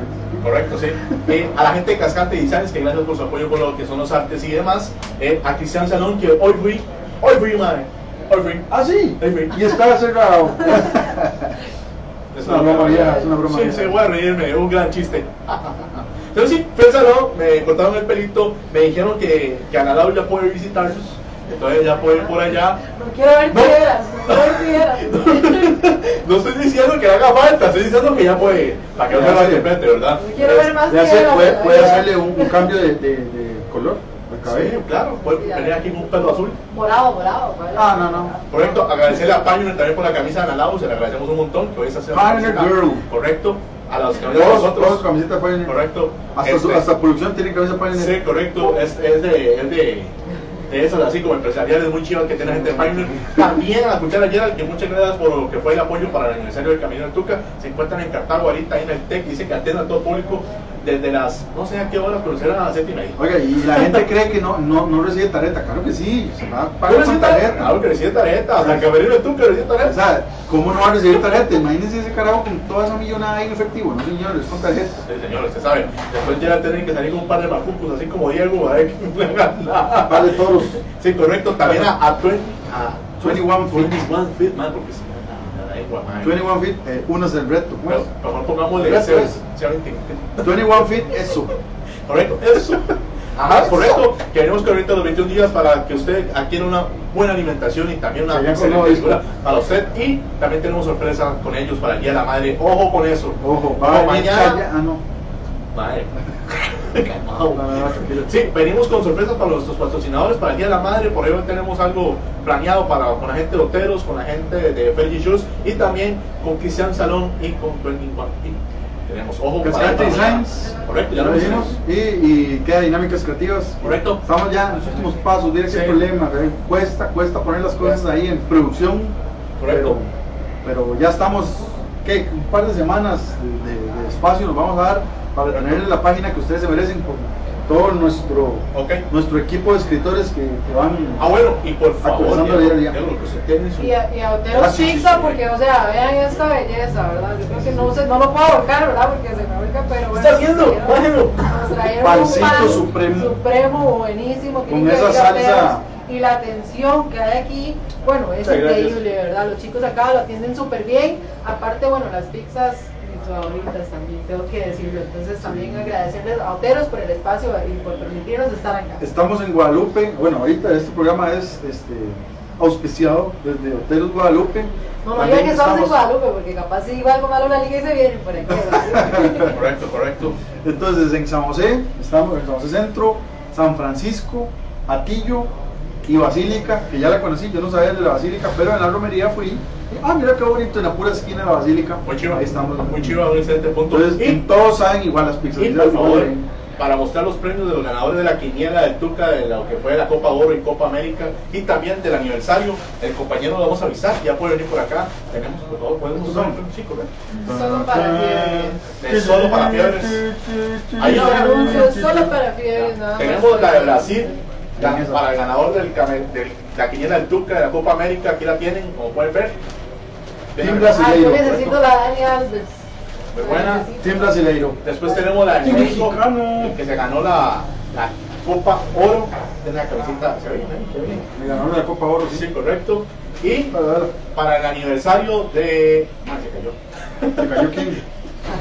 Correcto, sí. Eh, a la gente de Cascante Designs, que gracias por su apoyo con lo que son los artes y demás. Eh, a Cristian Salón, que hoy fui, hoy fui, madre. Hoy fui. Ah, sí. Hoy fui. Y está cerrado. Es una broma vieja, es una broma Sí, sí, voy a reírme, un gran chiste. Entonces sí, fui al salón, me cortaron el pelito, me dijeron que, que Ana Laura ya puede visitarlos, entonces ya puede ir por allá. No quiero ver No. piedras, no quiero ver piedras. No estoy diciendo que haga falta, estoy diciendo que ya puede ir, para que no se sí. malinterprete, ¿verdad? No quiero ver más Le hace- piedras. puede, la puede hacerle un, un cambio de, de, de color Sí, cabello. claro, puede venir aquí con un pelo azul. Morado, morado. ¿vale? Ah, no, no. Correcto, agradecerle a Pioneer también por la camisa de Analao, se le agradecemos un montón, que hoy se hace Pioneer Girl. Correcto, a los que Todos, nosotros. todos camiseta Pioneer. Correcto. Hasta, su, Este, hasta producción tiene cabeza Pioneer. Sí, correcto, es, es de, es de, de esas así como empresariales muy chivas que tiene gente de Pioneer. También a la cuchara Gerald, que muchas gracias por lo que fue el apoyo para el aniversario del Camino del Tuca. Se encuentran en Cartago ahorita, ahí en el TEC, dice que atiende a todo público desde las, no sé a qué hora, pero será a las 7 y media. Oiga, y la gente cree que no, no, no recibe tarjeta. Claro que sí, se va a pagar con tarjeta, claro que recibe tarjeta, hasta el Camerino del Tuca recibe O tarjeta. sea, ¿cómo no va a recibir tarjeta? Imagínense ese carajo con toda esa millonada ahí en efectivo. No, señor, es con tarjeta. Sí, señor, usted sabe. Después ya tienen que salir con un par de macucos, así como Diego, a ver que no hagan nada. Par de toros. Sí, correcto. También a, a, 20 a 21 feet. 21 feet, man, porque se me da la lengua, man. 21 feet, eh, uno es el reto. ¿cómo es? Pero Mejor pongámosle Reto ese- es. ese 20. 21 feet, eso. Correcto, eso. Ajá, correcto. Queremos que ahorita los 21 días para que usted adquiera una buena alimentación y también una excelente escuela para usted. Y también tenemos sorpresa con ellos para el Día de la Madre. Ojo con eso. Ojo, va venir mañana. Ah, no. Madre. No, Calmado. no, no, tranquilo. Sí, venimos con sorpresas para nuestros patrocinadores para el Día de la Madre, por ello tenemos algo planeado para, con la gente de Oteros, con la gente de Fergie Shoes y también con Cristian Salón y con 21 Feet. Tenemos ojo para Cascante para- Designs. Correcto, ya lo dijimos. Y, y queda dinámicas creativas. Correcto. Estamos ya en los últimos pasos. Mire Sí. problema. ¿eh? Cuesta, cuesta poner las cosas ahí en producción. Correcto. Pero, pero ya estamos, ¿qué? Un par de semanas de, de- de espacio nos vamos a dar para tener la página que ustedes se merecen con todo nuestro, nuestro equipo de escritores que, que van. Ah, bueno, y por favor, lo Y a, y a Otero Pizza, porque, o sea, vean esta belleza, ¿verdad? Yo creo que no, se, no lo puedo volcar, ¿verdad? Porque se me fábrica, pero bueno. está haciendo? trajeron- Bájelo. Pancito pan supremo. Supremo, buenísimo. Con esa salsa. Y la atención que hay aquí, bueno, es Muchas gracias. increíble, ¿verdad? Los chicos acá lo atienden súper bien. Aparte, bueno, las pizzas mis favoritas también, tengo que decirlo. Entonces, también agradecerles a Oteros por el espacio y por permitirnos estar acá. Estamos en Guadalupe. Bueno, ahorita este programa es este, auspiciado desde Hoteles Guadalupe. No, no digan que estamos en Guadalupe, porque capaz si igual algo malo la liga y se vienen por aquí. Correcto, correcto. Entonces en San José, estamos en San José Centro, San Francisco, Atillo y Basílica, que ya la conocí, yo no sabía de la Basílica, pero en la romería fui. y, Ah, mira qué bonito, en la pura esquina de la Basílica. Muy chiva. Ahí estamos. Muy chiva, un excelente punto. Entonces, Y- todos saben igual las pizzas. Y Ya por lo favor, ven. para mostrar los premios de los ganadores de la quiniela del Tuca, de lo que fue la Copa Oro y Copa América, y también del aniversario, el compañero lo vamos a avisar, ya puede venir por acá. Tenemos, por favor, podemos usar Sí, correcto. Solo para fiebres. Solo para fiebres. Ahí anuncios solo para fiebres, nada. Tenemos la de Brasil, la- para el ganador del, del- la quiniela del Tuca, de la Copa América, aquí la tienen, como pueden ver. Team Ah, yo brasileiro. necesito la Dani Alves. Muy buena. Team brasileiro. Después tenemos la de México, el que se ganó la, la Copa Oro, tiene la camiseta, se ve bien, ¿eh? se ve bien. Me ganaron la Copa Oro, Sí, sí. correcto. Y para el aniversario de. Ah, se cayó. ¿Se cayó quién?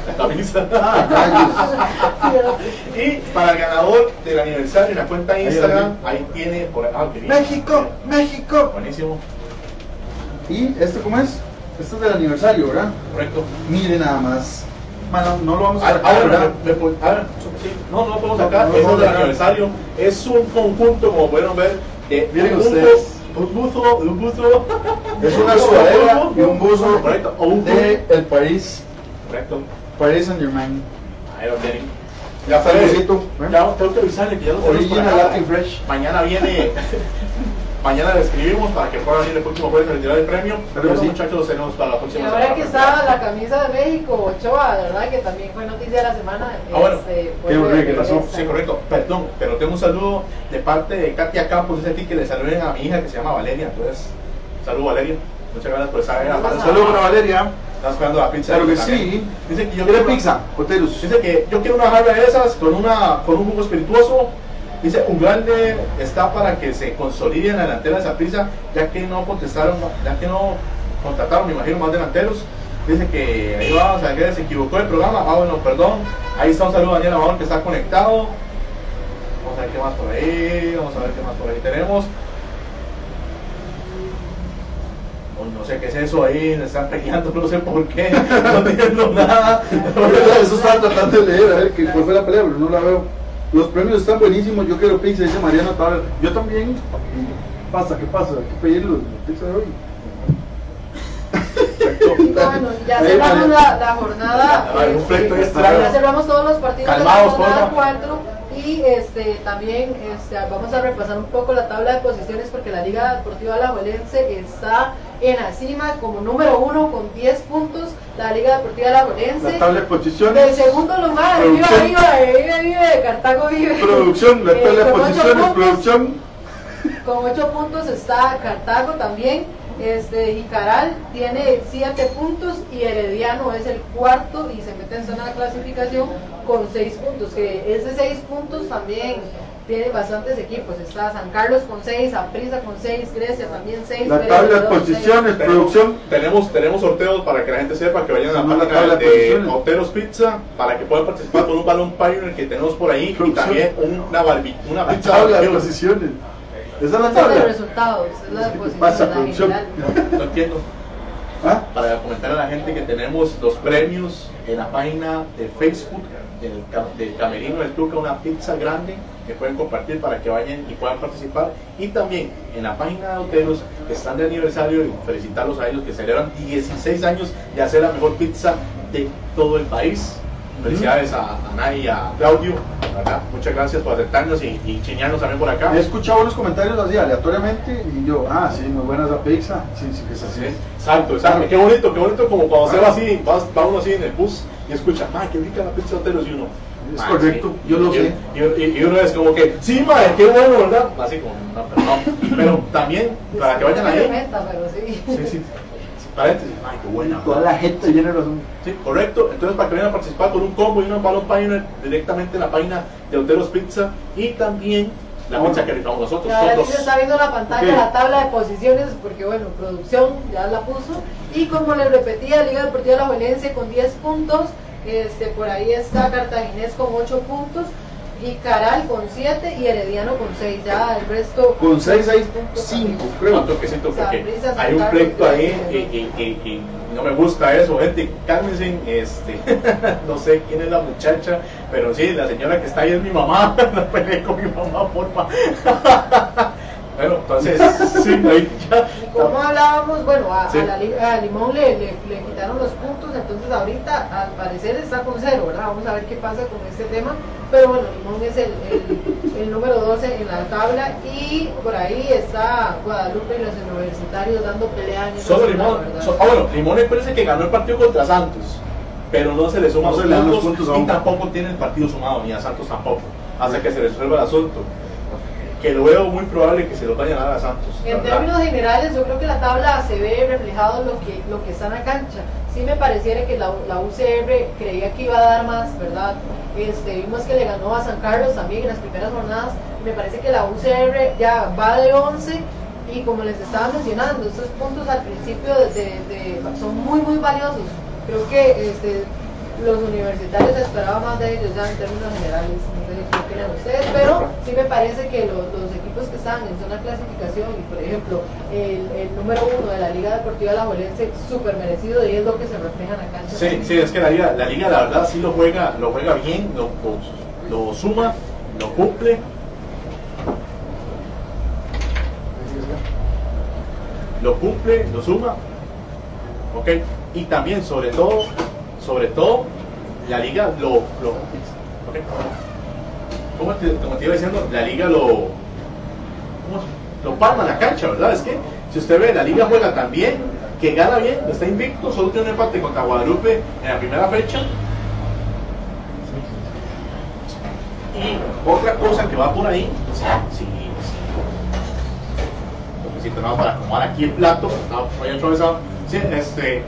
La camisa. Ah, y para el ganador del aniversario en la cuenta de Instagram, ahí tiene. Por, ah, qué bien. México, México. Buenísimo, ¿Y este cómo es? Este es del aniversario, ¿verdad? correcto. Mire nada más. Bueno, no lo vamos a sacar, ¿verdad? me- me pu- sí. No, no lo podemos sacar. No, es no, del aniversario. Es un conjunto, como pudieron ver, de Miren un buzo, ustedes. un buzo, un buzo. Es una un sudadera y un buzo Correcto. O un de el París, Correcto. Saint Germain. Ahí lo tienen. Ya está. Ya tengo que avisarle que ya lo tenemos por Original. Latin Fresh. Mañana viene. mañana le escribimos para que pueda venir el próximo jueves a retirar el premio. Los sí. muchachos los tenemos para la Y próxima ahora semana. que estaba la camisa de México, Ochoa, ¿verdad? Que también fue noticia de la semana. Ah, bueno. este, Qué regreso. Sí, correcto. Perdón, pero tengo un saludo de parte de Katia Campos. Dice aquí que le saluden a mi hija que se llama Valeria. Entonces, saludo Valeria. Muchas gracias por estar en la Saludos para Valeria. Estás esperando la pizza. Claro que también. sí. Dice que yo ¿Quiere quiero- pizza? Dice que yo quiero una jarra de esas con, una, con un jugo espirituoso. Dice, un grande está para que se consolide en la delantera de esa prisa, ya que no contestaron, ya que no contrataron, me imagino, más delanteros. Dice que ahí va, o sea, que se equivocó el programa. Ah, bueno, perdón. Ahí está un saludo a Daniel Amador que está conectado. Vamos a ver qué más por ahí. Vamos a ver qué más por ahí tenemos. Oh, no sé qué es eso ahí, me están peleando, no sé por qué, no entiendo nada. Eso estaba tratando de leer, a ver qué- cuál fue la pelea, pero no la veo. Los premios están buenísimos, yo quiero pizza, dice Mariana Tabler. Yo también. ¿Qué pasa? ¿Qué pasa? Hay que pedirlo, la pizza de hoy. Bueno, ya cerramos la, la jornada. Extra. ya cerramos todos los partidos Calmaos, de la jornada porfa. 4 y este también este, vamos a repasar un poco la tabla de posiciones porque la Liga Deportiva Alajuelense está en la cima como número uno con 10 puntos. La Liga Deportiva Alajuelense. La tabla de Del posiciones. segundo lugar, viva, viva, vive, vive, Cartago vive. Producción, la Eh, tabla de con ocho posiciones, puntos. producción. Con 8 puntos está Cartago también. Este, Jicaral tiene 7 puntos y Herediano es el cuarto y se mete en zona de clasificación con 6 puntos. Que ese 6 puntos también tiene bastantes equipos. Está San Carlos con 6, Aprisa con 6, Grecia también 6. La tabla de posiciones, producción. Tenemos, tenemos sorteos para que la gente sepa que vayan a la la tabla de de. Hoteros Pizza para que puedan participar con un balón Pioneer que tenemos por ahí y también una, barbi- una La tabla de posiciones. Esa es la Ese es el tabla. resultado, esa es la ¿Qué posición pasa, producción? No entiendo. ¿Ah? Para comentar a la gente que tenemos los premios en la página de Facebook del, ca- del Camerino del Tuca, una pizza grande que pueden compartir para que vayan y puedan participar. Y también en la página de Hotelos que están de aniversario y felicitarlos a ellos que celebran 16 años de hacer la mejor pizza de todo el país. Felicidades a, a Nay y a Claudio, ¿verdad? Muchas gracias por aceptarnos y, y chiñarnos también por acá. He escuchado unos comentarios así aleatoriamente y yo, ah, sí, muy buena esa pizza. Sí, sí, que es así. Exacto, exacto. Qué bonito, qué bonito como cuando se va así, va, va uno así en el bus y escucha, ¡ay, qué rica la pizza de! Y uno, Es "Mae, correcto, sí". yo lo Y- sé. Y, y- y uno es como que, sí, madre, qué bueno, ¿verdad? Así como, no, pero no. Pero también, para que vayan ahí, meta, pero sí. sí, sí. paréntesis, ay, qué buena. Toda la gente tiene razón. Sí, correcto. Entonces, para que vayan a participar con un combo y un balón pioneer directamente en la página de Oteros Pizza y también la pizza que rifamos nosotros. Y ahora Son sí se está viendo la pantalla, Ok. la tabla de posiciones, porque bueno, producción ya la puso. Y como les repetía, Liga Deportiva La Juelense con 10 puntos. Este, por ahí está Cartaginés con 8 puntos. Y Caral con 7 y Herediano con 6. Ya el resto. Con 6 hay puntos 5, Un creo. toquecito porque Saprissa, San hay un pleito ahí y, y- y- y no me gusta eso, gente. Cálmense, este, no sé quién es la muchacha, pero sí, la señora que está ahí es mi mamá. No peleé con mi mamá, porfa. bueno, entonces, sí, ahí ya. Como hablábamos, bueno, a, Sí. a la a Limón le, le- le quitaron los puntos, entonces ahorita al parecer está con cero, ¿verdad? Vamos a ver qué pasa con este tema. Pero bueno, Limón es el, el- el número 12 en la tabla y por ahí está Guadalupe y los universitarios dando pelea en Solo Limón. so- ah, bueno, Limón me parece que ganó el partido contra Santos, pero no se le suman No los, los puntos, y tampoco tiene el partido sumado, ni a Santos tampoco, hasta que se resuelva el asunto. Que lo veo muy probable que se lo vayan a dar a Santos. En términos generales, yo creo que la tabla se ve reflejado lo que, lo que está en la cancha. Sí me pareciera que la, la UCR creía que iba a dar más, ¿verdad? Este, vimos que le ganó a San Carlos también en las primeras jornadas. Me parece que la UCR ya va de 11 y como les estaba mencionando, estos puntos al principio de, de- de- son muy, muy valiosos. Creo que este, los universitarios esperaban más de ellos ya en términos generales. No sé qué opinan ustedes, pero sí me parece que los, equipos que están en zona de clasificación y por ejemplo el, número uno de la Liga Deportiva La Juelense súper merecido y es lo que se refleja en la cancha. Sí, sí, es que la liga, la liga la verdad sí lo juega, lo juega bien, lo, lo suma, lo cumple. Lo cumple, lo suma. Ok. Y también, sobre todo, sobre todo, la liga lo. lo. Como te, te iba diciendo, la liga lo. ¿cómo se- Lo palma la cancha, ¿verdad? Es que si usted ve, la liga juega tan bien, que gana bien, está invicto, solo tiene un empate contra Guadalupe en la primera fecha. Y otra cosa que va por ahí, sí, sí, sí. Necesito nada para acomodar aquí el plato, no, vaya atravesado. Sí, este.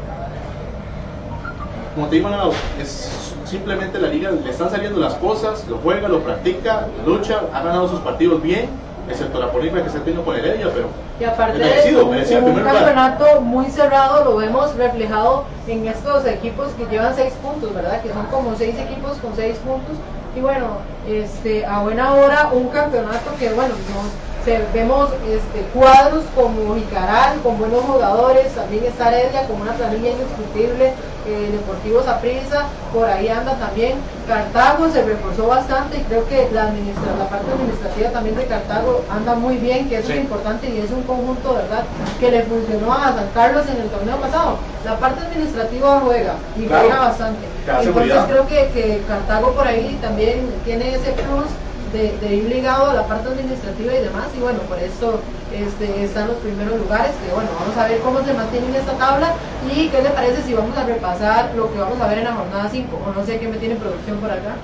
Como te digo, no, es simplemente la liga, le están saliendo las cosas, lo juega, lo practica, lucha, ha ganado sus partidos bien, excepto la polémica que se ha tenido con Heredia, pero Y aparte Merecido, un, merecido un lugar. campeonato muy cerrado, lo vemos reflejado en estos equipos que llevan seis puntos, ¿verdad? Que son como seis equipos con seis puntos. Y bueno, este, a buena hora un campeonato que, bueno, se- vemos este, cuadros como Jicaral, con buenos jugadores, también está Heredia con una planilla indiscutible, eh, Deportivo Saprissa, por ahí anda también. Cartago se reforzó bastante y creo que la, administra- la parte administrativa también de Cartago anda muy bien, que eso Sí. es importante y es un conjunto, ¿verdad?, que le funcionó a San Carlos en el torneo pasado. La parte administrativa juega y Claro. juega bastante. Entonces seguridad. creo que, que Cartago por ahí también tiene ese plus de, ir ligado a la parte administrativa y demás y bueno, por eso este, están los primeros lugares, que bueno, vamos a ver cómo se mantiene en esta tabla y qué le parece si vamos a repasar lo que vamos a ver en la jornada 5 o no sé qué me tiene producción por acá.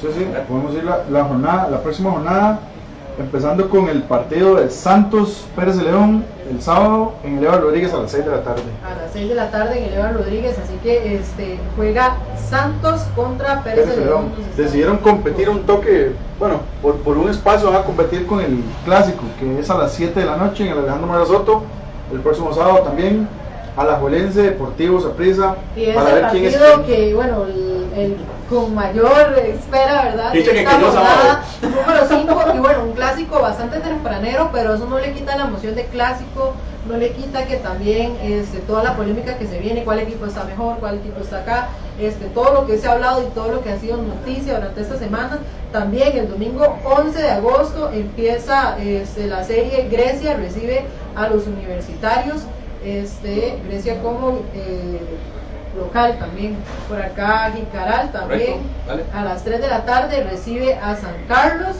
Sí, sí, podemos ir la jornada, la próxima jornada, empezando con el partido de Santos Pérez de León el sábado en el Eva Rodríguez a las 6 de la tarde. A las 6 de la tarde en el Eva Rodríguez, así que este, juega Santos contra Pérez, Pérez de León. Decidieron competir un toque, bueno, por, por un espacio van a competir con el clásico, que es a las 7 de la noche en el Alejandro Mora Soto, el próximo sábado también, a la Juelense, Deportivo, Saprissa, Y es para el ver quién es partido quién. que, bueno, el, el con mayor espera, ¿verdad? Dice que cayó número 5, y bueno, un clásico bastante tempranero, pero eso no le quita la emoción de clásico, no le quita que también este, toda la polémica que se viene, cuál equipo está mejor, cuál equipo está acá, este, todo lo que se ha hablado y todo lo que ha sido noticia durante esta semana. También el domingo 11 de agosto empieza este, la serie Grecia, recibe a los universitarios, este, Grecia como... eh, local también. Por acá Jicaral también. Dale. A las 3 de la tarde recibe a San Carlos.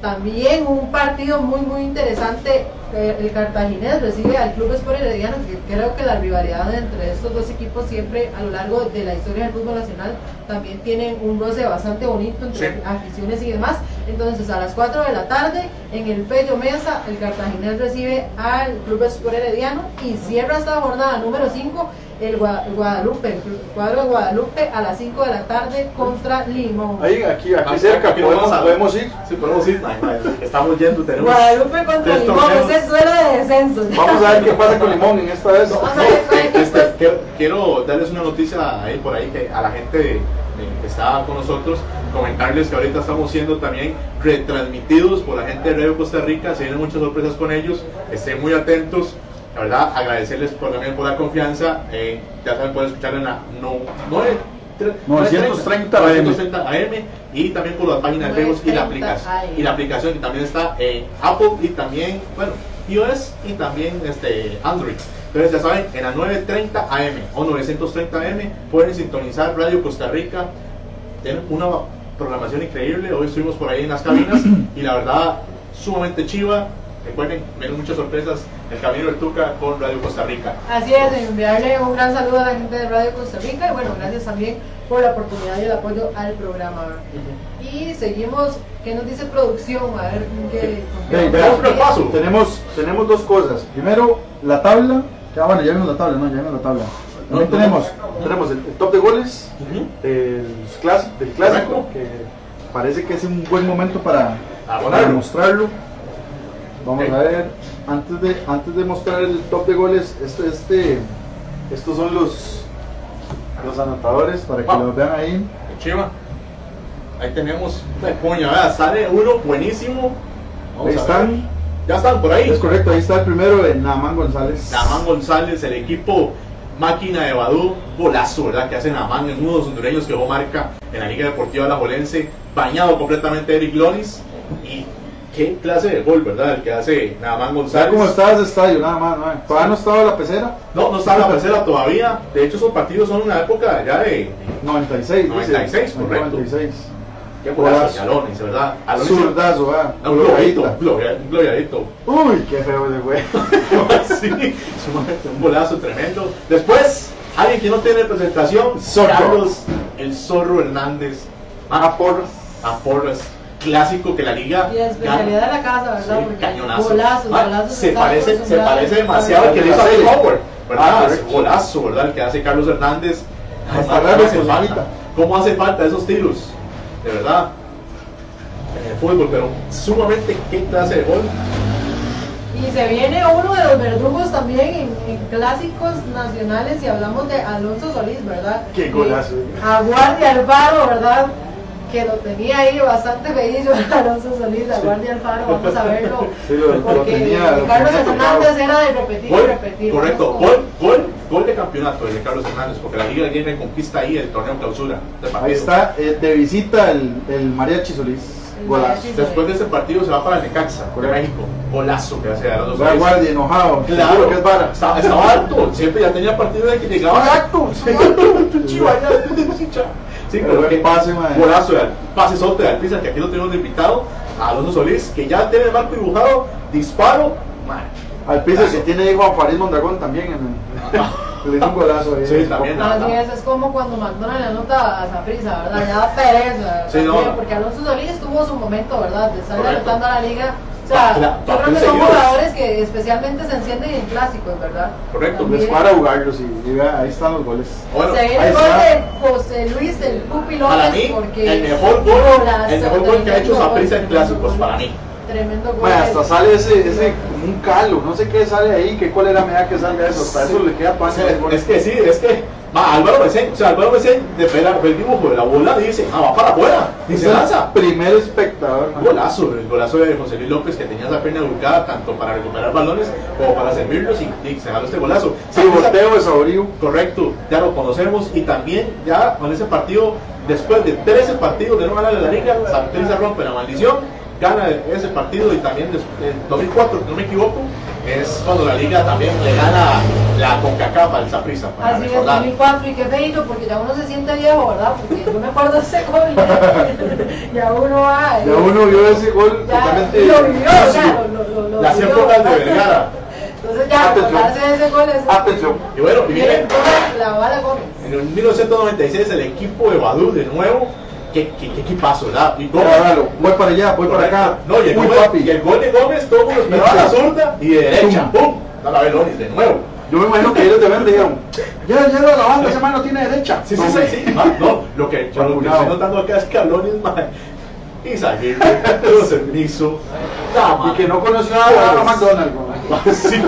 También un partido muy muy interesante. eh, El Cartaginés recibe al Club Sport Herediano, que creo que la rivalidad entre estos dos equipos siempre a lo largo de la historia del fútbol nacional también tienen un roce bastante bonito entre Sí. aficiones y demás. Entonces a las 4 de la tarde en el Pello Mesa el Cartaginés recibe al Club Sport Herediano y cierra esta jornada número 5 el Gua- Guadalupe, el cuadro de Guadalupe a las 5 de la tarde contra Limón. Ahí, aquí, aquí Aquí cerca, aquí podemos, podemos ir. Sí, podemos ir. Ay, madre, Estamos yendo, tenemos. Guadalupe contra Limón, torneos. ese es duelo de descenso. Vamos a ver qué pasa con Limón en esta vez. Cuál equipo Este, es. quiero, quiero darles una noticia ahí por ahí que a la gente de- de- que está con nosotros, comentarles que ahorita estamos siendo también retransmitidos por la gente de Radio Costa Rica, se vienen muchas sorpresas con ellos, estén muy atentos. La verdad, agradecerles por, también por la confianza. eh, ya saben, pueden escuchar en la no, 9, 930 AM. 930 AM y también por la página de Facebook y la 930 aplicación y la aplicación que también está en Apple y también, bueno, iOS y también este Android. Entonces ya saben, en la 930 AM o 930 AM pueden sintonizar Radio Costa Rica. Tienen una programación increíble. Hoy estuvimos por ahí en las cabinas y la verdad, sumamente chiva. Recuerden, vienen muchas sorpresas. El Camino del Tuca con Radio Costa Rica. Así es, enviarle un gran saludo a la gente de Radio Costa Rica y bueno, gracias también por la oportunidad y el apoyo al programa. Y seguimos, ¿qué nos dice producción? A ver, ¿qué? Repaso. Tenemos, tenemos dos cosas. Primero, la tabla. Ya, bueno, ya vimos la tabla, no, ya vimos la tabla. También No, no. tenemos, tenemos el, el top de goles del, clas- del clásico, Correcto. que parece que es un buen momento para, Abonarlo. para mostrarlo. Vamos a ver, antes de, antes de mostrar el top de goles, este, este, estos son los, los anotadores para que Wow. los vean ahí. Chiva. Ahí tenemos una puña, vea, sale uno buenísimo. Vamos Ahí están. Ya están por ahí. Es correcto, ahí está el primero de Naman González. Namán González, el equipo máquina de Badú, golazo, ¿verdad? Que hace Namán, es uno de los hondureños que marca en la Liga Deportiva Alajuelense, bañado completamente Eric Lonis. Y qué clase de gol, ¿verdad? El que hace Namán ¿Sabes González. cómo está ese estadio? Nada más, ¿no? Todavía no estaba la pecera. No, no está en la tercera todavía. De hecho, esos partidos son una época ya de. 96, dice. 96, correcto. 96. Qué golazo, de Alonis, ¿verdad? Zurdazo, ah. Un gloriadito, un gloria- un gloriadito. Uy, qué feo ese güey. sí, un golazo tremendo. Después, alguien que no tiene presentación, Zorro. Carlos el Zorro Hernández. Ah, por. a Porras, clásico que la liga Y la especialidad de la casa, ¿verdad? Sí, Porque cañonazo. golazos, Ah, golazos se parece se parece demasiado al que le hizo a Howard Ah, verdad correcto. Es golazo verdad el que hace Carlos Hernández Hasta ¿Cómo raro hace falta? Cómo hace falta esos tiros de verdad en el fútbol pero sumamente qué clase de gol Y se viene uno de los verdugos también en, en clásicos nacionales y hablamos de Alonso Solís, ¿verdad? Qué Que golazo. Aguardia Alfaro, ¿verdad? Que lo tenía ahí bastante feillo Alonso Solís, Aguardia Alfaro, vamos a verlo. Sí, lo- lo porque tenía- lo Carlos Hernández era de repetir y Gol, repetir. correcto, gol, gol, gol de campeonato de Carlos Hernández, porque la Liga viene conquista ahí el torneo clausura. Ahí está, eh, de visita el, el Mariachi Solís. Golazo. Después de ese partido se va para el Necaxa, de. México. Golazo que hace a los Va guardia enojado. Claro, que es vara. Estaba, estaba alto, siempre ya tenía partido de que llegaba Sí, chiva, ya. Sí, Pero qué pase, mae. Golazo, de- pase sote de Alpiza, que aquí lo tenemos de invitado, a Alonso Solís, que ya tiene el marco dibujado, disparo, man. Al piso que tiene ahí Juan Farid Mondragón también. En, le hizo un golazo ahí. Sí, también. Así es, es como cuando McDonald's le anota a Zaprisa, ¿verdad? Ya da pereza. Sí, no. Porque Alonso Solís tuvo su momento, ¿verdad? De estar Correcto. anotando a la liga. Sea, la- yo creo que son jugadores que especialmente se encienden en clásicos, ¿verdad? Correcto. Les También. para jugarlos y, y vea, ahí están los goles. Bueno, se viene ahí el gol está. de José Luis del Pupi López para mí, porque el mejor gol, el mejor gol que ha hecho Saprissa en clásicos, para mí. Tremendo gol. Mae, hasta sale ese, ese como un calo, no sé qué sale ahí, qué cólera me da que salga eso, hasta eso le queda pan Es que sí, es que va Álvaro Becén, o sea, Álvaro Becén de ver el dibujo de la bola dice, ah, va para afuera, y se lanza. Primer espectador. Golazo, el golazo de José Luis López que tenía esa pierna ubicada tanto para recuperar balones como para servirlos y, y se jaló este golazo. Sí, volteo de Saurio. Correcto, ya lo conocemos y también ya con ese partido, después de 13 partidos de no ganar la liga, Saprissa rompe la maldición, gana ese partido y también en 2004, si no me equivoco, es cuando la liga también le gana la CONCACAF al Saprissa. para Así es, recordar. 2004 y qué feito porque ya uno se siente viejo, ¿verdad? Porque yo me acuerdo de ese gol. Ya, uno va. Ya uno vio ese gol ya totalmente. lo vivió, o sea, lo, lo, lo, Las épocas de Vergara. Entonces ya, acordarse ese gol es. Atención. Y bueno, y Miren la bala Gómez. En el 1996 el equipo de Badú de nuevo qué, qué, qué equipazo, ¿verdad? Y Gómez- Claro, voy para allá, voy para acá. No, y el, Uy, papi. y el gol de Gómez, todo mundo esperaba la zurda y de derecha. ¡pum! Da la Belonis de nuevo. Yo me imagino que ellos deben dijeron, ya, ya la banda, ese man no tiene derecha. Sí, sí, sí, sí. Ah, no, lo que, yo lo que estoy notando acá es que Alonis, y salir los permiso. Y que no conoció a Ronald McDonald. ¿no? Sí,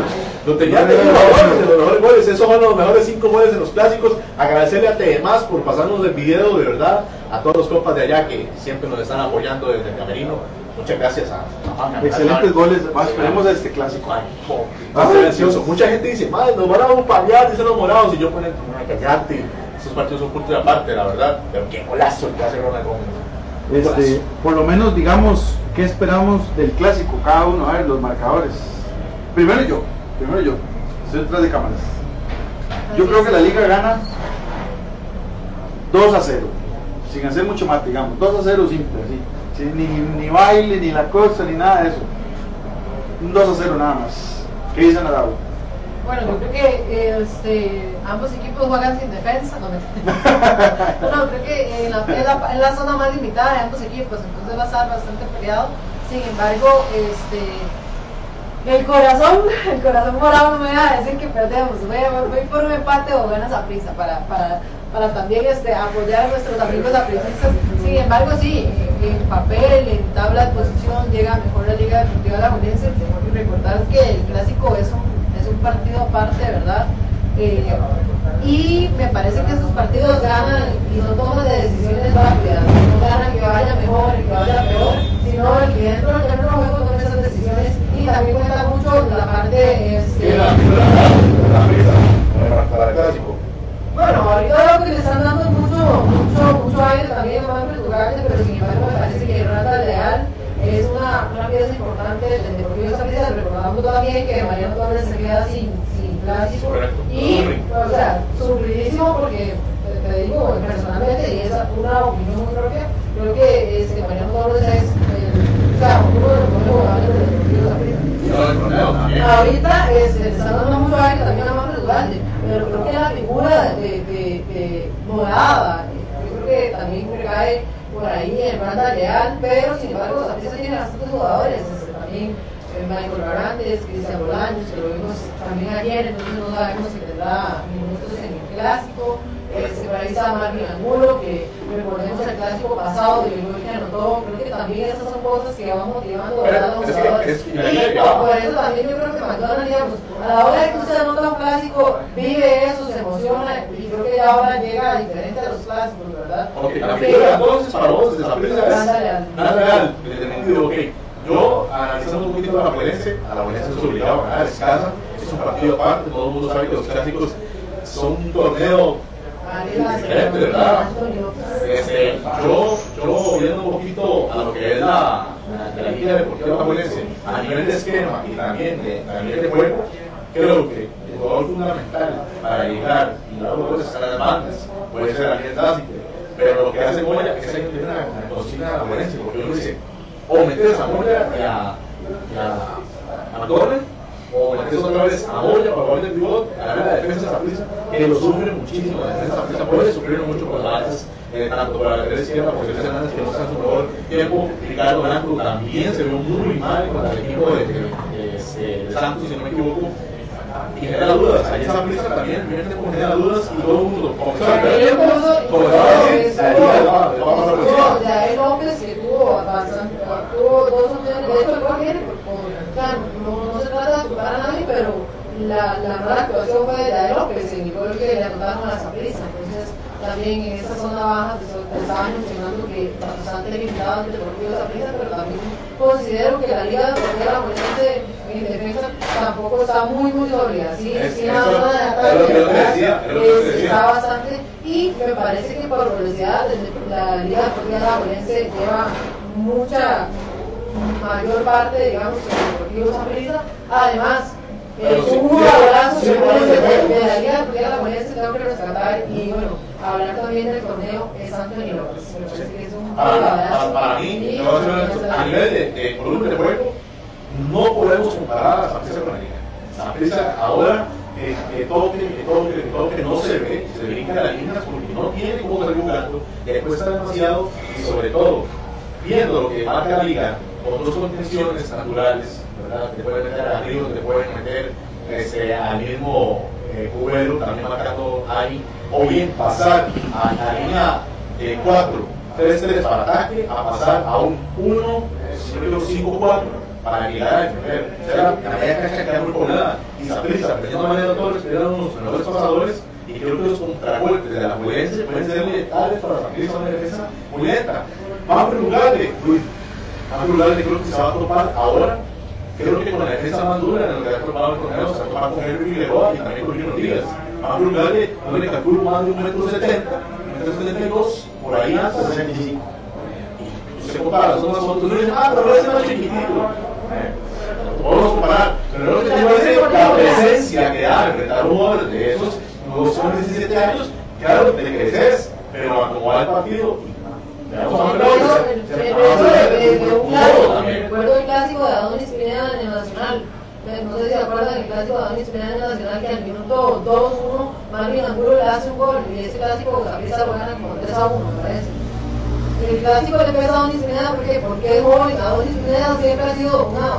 lo tenía de los mejores goles. Esos son los mejores cinco goles en los clásicos. Agradecerle a Temas por pasarnos el video, de verdad. A todos los compas de allá que siempre nos están apoyando desde el camerino. Muchas gracias a, a Excelentes goles. Va, esperemos a este clásico. Ay, po, a ansioso. Mucha gente dice, madre, nos van a bombardear, dicen los morados. Y yo ponen, no, callate. Esos partidos son punto de aparte, la verdad. Pero qué golazo el que hace Ronald Gómez. Este, por lo menos digamos qué esperamos del clásico cada uno, a ver los marcadores. Primero yo, primero yo, estoy detrás de cámaras. Yo creo que la liga gana 2 a 0, sin hacer mucho más, digamos, 2 a 0 simple, así, sin ni, ni baile, ni la cosa, ni nada de eso. Un 2 a 0 nada más. ¿Qué dicen Arau? Bueno, yo creo que este, ambos equipos juegan sin defensa. No, no, creo que en la, la, la zona más limitada de ambos equipos, entonces va a estar bastante peleado. Sin embargo, este, el corazón, el corazón morado no me va a decir que perdemos. Voy, voy por un empate o ganas a prisa para, para, para también este, apoyar a nuestros amigos aprisistas. Sin embargo, sí, en papel, en tabla de posición, llega mejor la Liga Deportiva Alajuelense. Tengo que recordar que el clásico es un, es un partido aparte, ¿verdad? Eh, y me parece que esos partidos ganan y no toman de decisiones rápidas. No ganan que vaya mejor, que vaya peor, sino el que del terreno de juego tome esas decisiones. Y también cuenta mucho la parte. Este, Para el clásico. bueno, ahorita lo que le están dando es mucho, mucho, mucho aire también a Manfred Ugarte, pero sin embargo me parece que Ronald Leal es una, una pieza importante del Deportivo Saprissa. Recordamos también que Mariano Torres se queda sin, sin clásico. Correcto. Y, o sea, sufridísimo porque, eh, te digo, personalmente, y es una opinión muy propia, creo que este, Mariano Torres es el. Ahorita están dando mucho aire también a Manfred Ugarte, pero creo que la figura de, de, de morada, yo creo que también recae por ahí en banda leal, pero sin embargo Saprissa tiene bastantes jugadores, este, también eh, Michael Barantes, Cristian Bolaños, que lo vimos también ayer, entonces no sabemos si tendrá minutos en el clásico. Por ahí está Marvin Angulo, que recordemos el clásico pasado, de que anotó, creo que también esas son cosas que motivando ¿verdad? a los jugadores. es- Y por eso también yo creo que McDonald's, digamos, a la hora de que usted anota un clásico, vive eso, se emociona, y creo que ya ahora llega diferente a los clásicos, ¿verdad? Ok, la figura entonces para vos de Saprissa es Nada real. sentido, ok, yo analizando un poquito a la Buenense, a la Buenense es obligado a ganar, es casa, es un partido aparte, todo el mundo sabe que los clásicos son un torneo diferente, ¿verdad? Este, yo, yo viendo un poquito a lo que es la, la, la Liga Deportiva Alajuelense, a nivel de esquema y también de, a nivel de juego, creo que el jugador fundamental para llegar y dar goles a las puede ser Ariel Dácico, pero lo que hace Moya es que tener una, cocina alajuelense, porque uno dice, o metes a Moya y a, a, a McDonald's, o metes otra vez a Moya para jugar de pivot, a la defensa de Saprissa, que lo sufre muchísimo, la defensa de Saprissa puede sufrir mucho con las bases, eh, tanto por la lateral izquierda, por José Hernández, que no está en su mejor tiempo, Ricardo Blanco también se vio muy mal con el equipo de, de, de- de Santos, si no me equivoco, y genera dudas, ahí esa prisa también, el primer tiempo genera dudas y todo el mundo por Tuvo encima. Yael López que tuvo bastante, tuvo dos opciones, de hecho el gol viene por, por trata de culpar a nadie, pero la, la mala actuación fue de López, en el gol que le anotaron a prisa, entonces también en esa zona baja te, te estaba mencionando que bastante limitado el Deportivo de pero también considero que la Liga Deportiva la Morense en defensa tampoco está muy muy sólida, sí, Es- sí, la zona de ataque te te está bastante y me parece que por velocidad la Liga Deportiva lleva mucha mayor parte digamos que el Deportivo Saprissa además sí, un jugadorazo sí, que sí, de, de la Liga Deportiva Alajuelense tengo que rescatar y bueno hablar también del torneo es Anthony López. Me parece que es un Para, para, para mí, voy a nivel de, de volumen de juego, no podemos comparar a Saprissa con la Liga. Saprissa ahora que, que toque, que toque, que toque, no se ve, se brinca de las líneas porque no tiene cómo salir jugando, le cuesta demasiado y sobre todo, viendo lo que marca la liga, otras condiciones naturales, ¿verdad? Te pueden meter a Río, te pueden meter este, al mismo eh, también marcando ahí, o bien pasar a la línea de 4, 3-3 para ataque, a pasar a un 1, 5-4 para llegar a defender. O sea, la media cancha queda muy poblada y Saprissa, perdiendo manera Torres, eran unos mejores pasadores y creo que los contragolpes de la Juelense pueden ser letales para Saprissa, una defensa muy lenta. A preguntarle, Vamos a preguntarle, creo que se va a topar ahora creo que con la defensa más dura en lo que ha topado el torneo se va a topar con Henry Figueroa y también con Gino Díaz. A preguntarle, no le calculo más de un metro setenta, un metro setenta y dos, por ahí hasta 65 se compara, son unas fotos, no dicen, ah, pero es más chiquitito. Podemos comparar, pero lo que te la presencia que da enfrentar a un jugador de esos nuevos son 17 años, claro, te creces, pero a como va el partido, Recuerdo el clásico de Adonis Pineda el Nacional. No sé si se acuerdan el clásico de Adonis Pineda el Nacional que al minuto 2-1 Marvin Angulo le hace un gol y ese clásico Gabriela lo gana como 3 a 1, me parece. El clásico le pesa a Adonis Pineda ¿por qué? porque es joven. Adonis Pineda siempre ha sido una,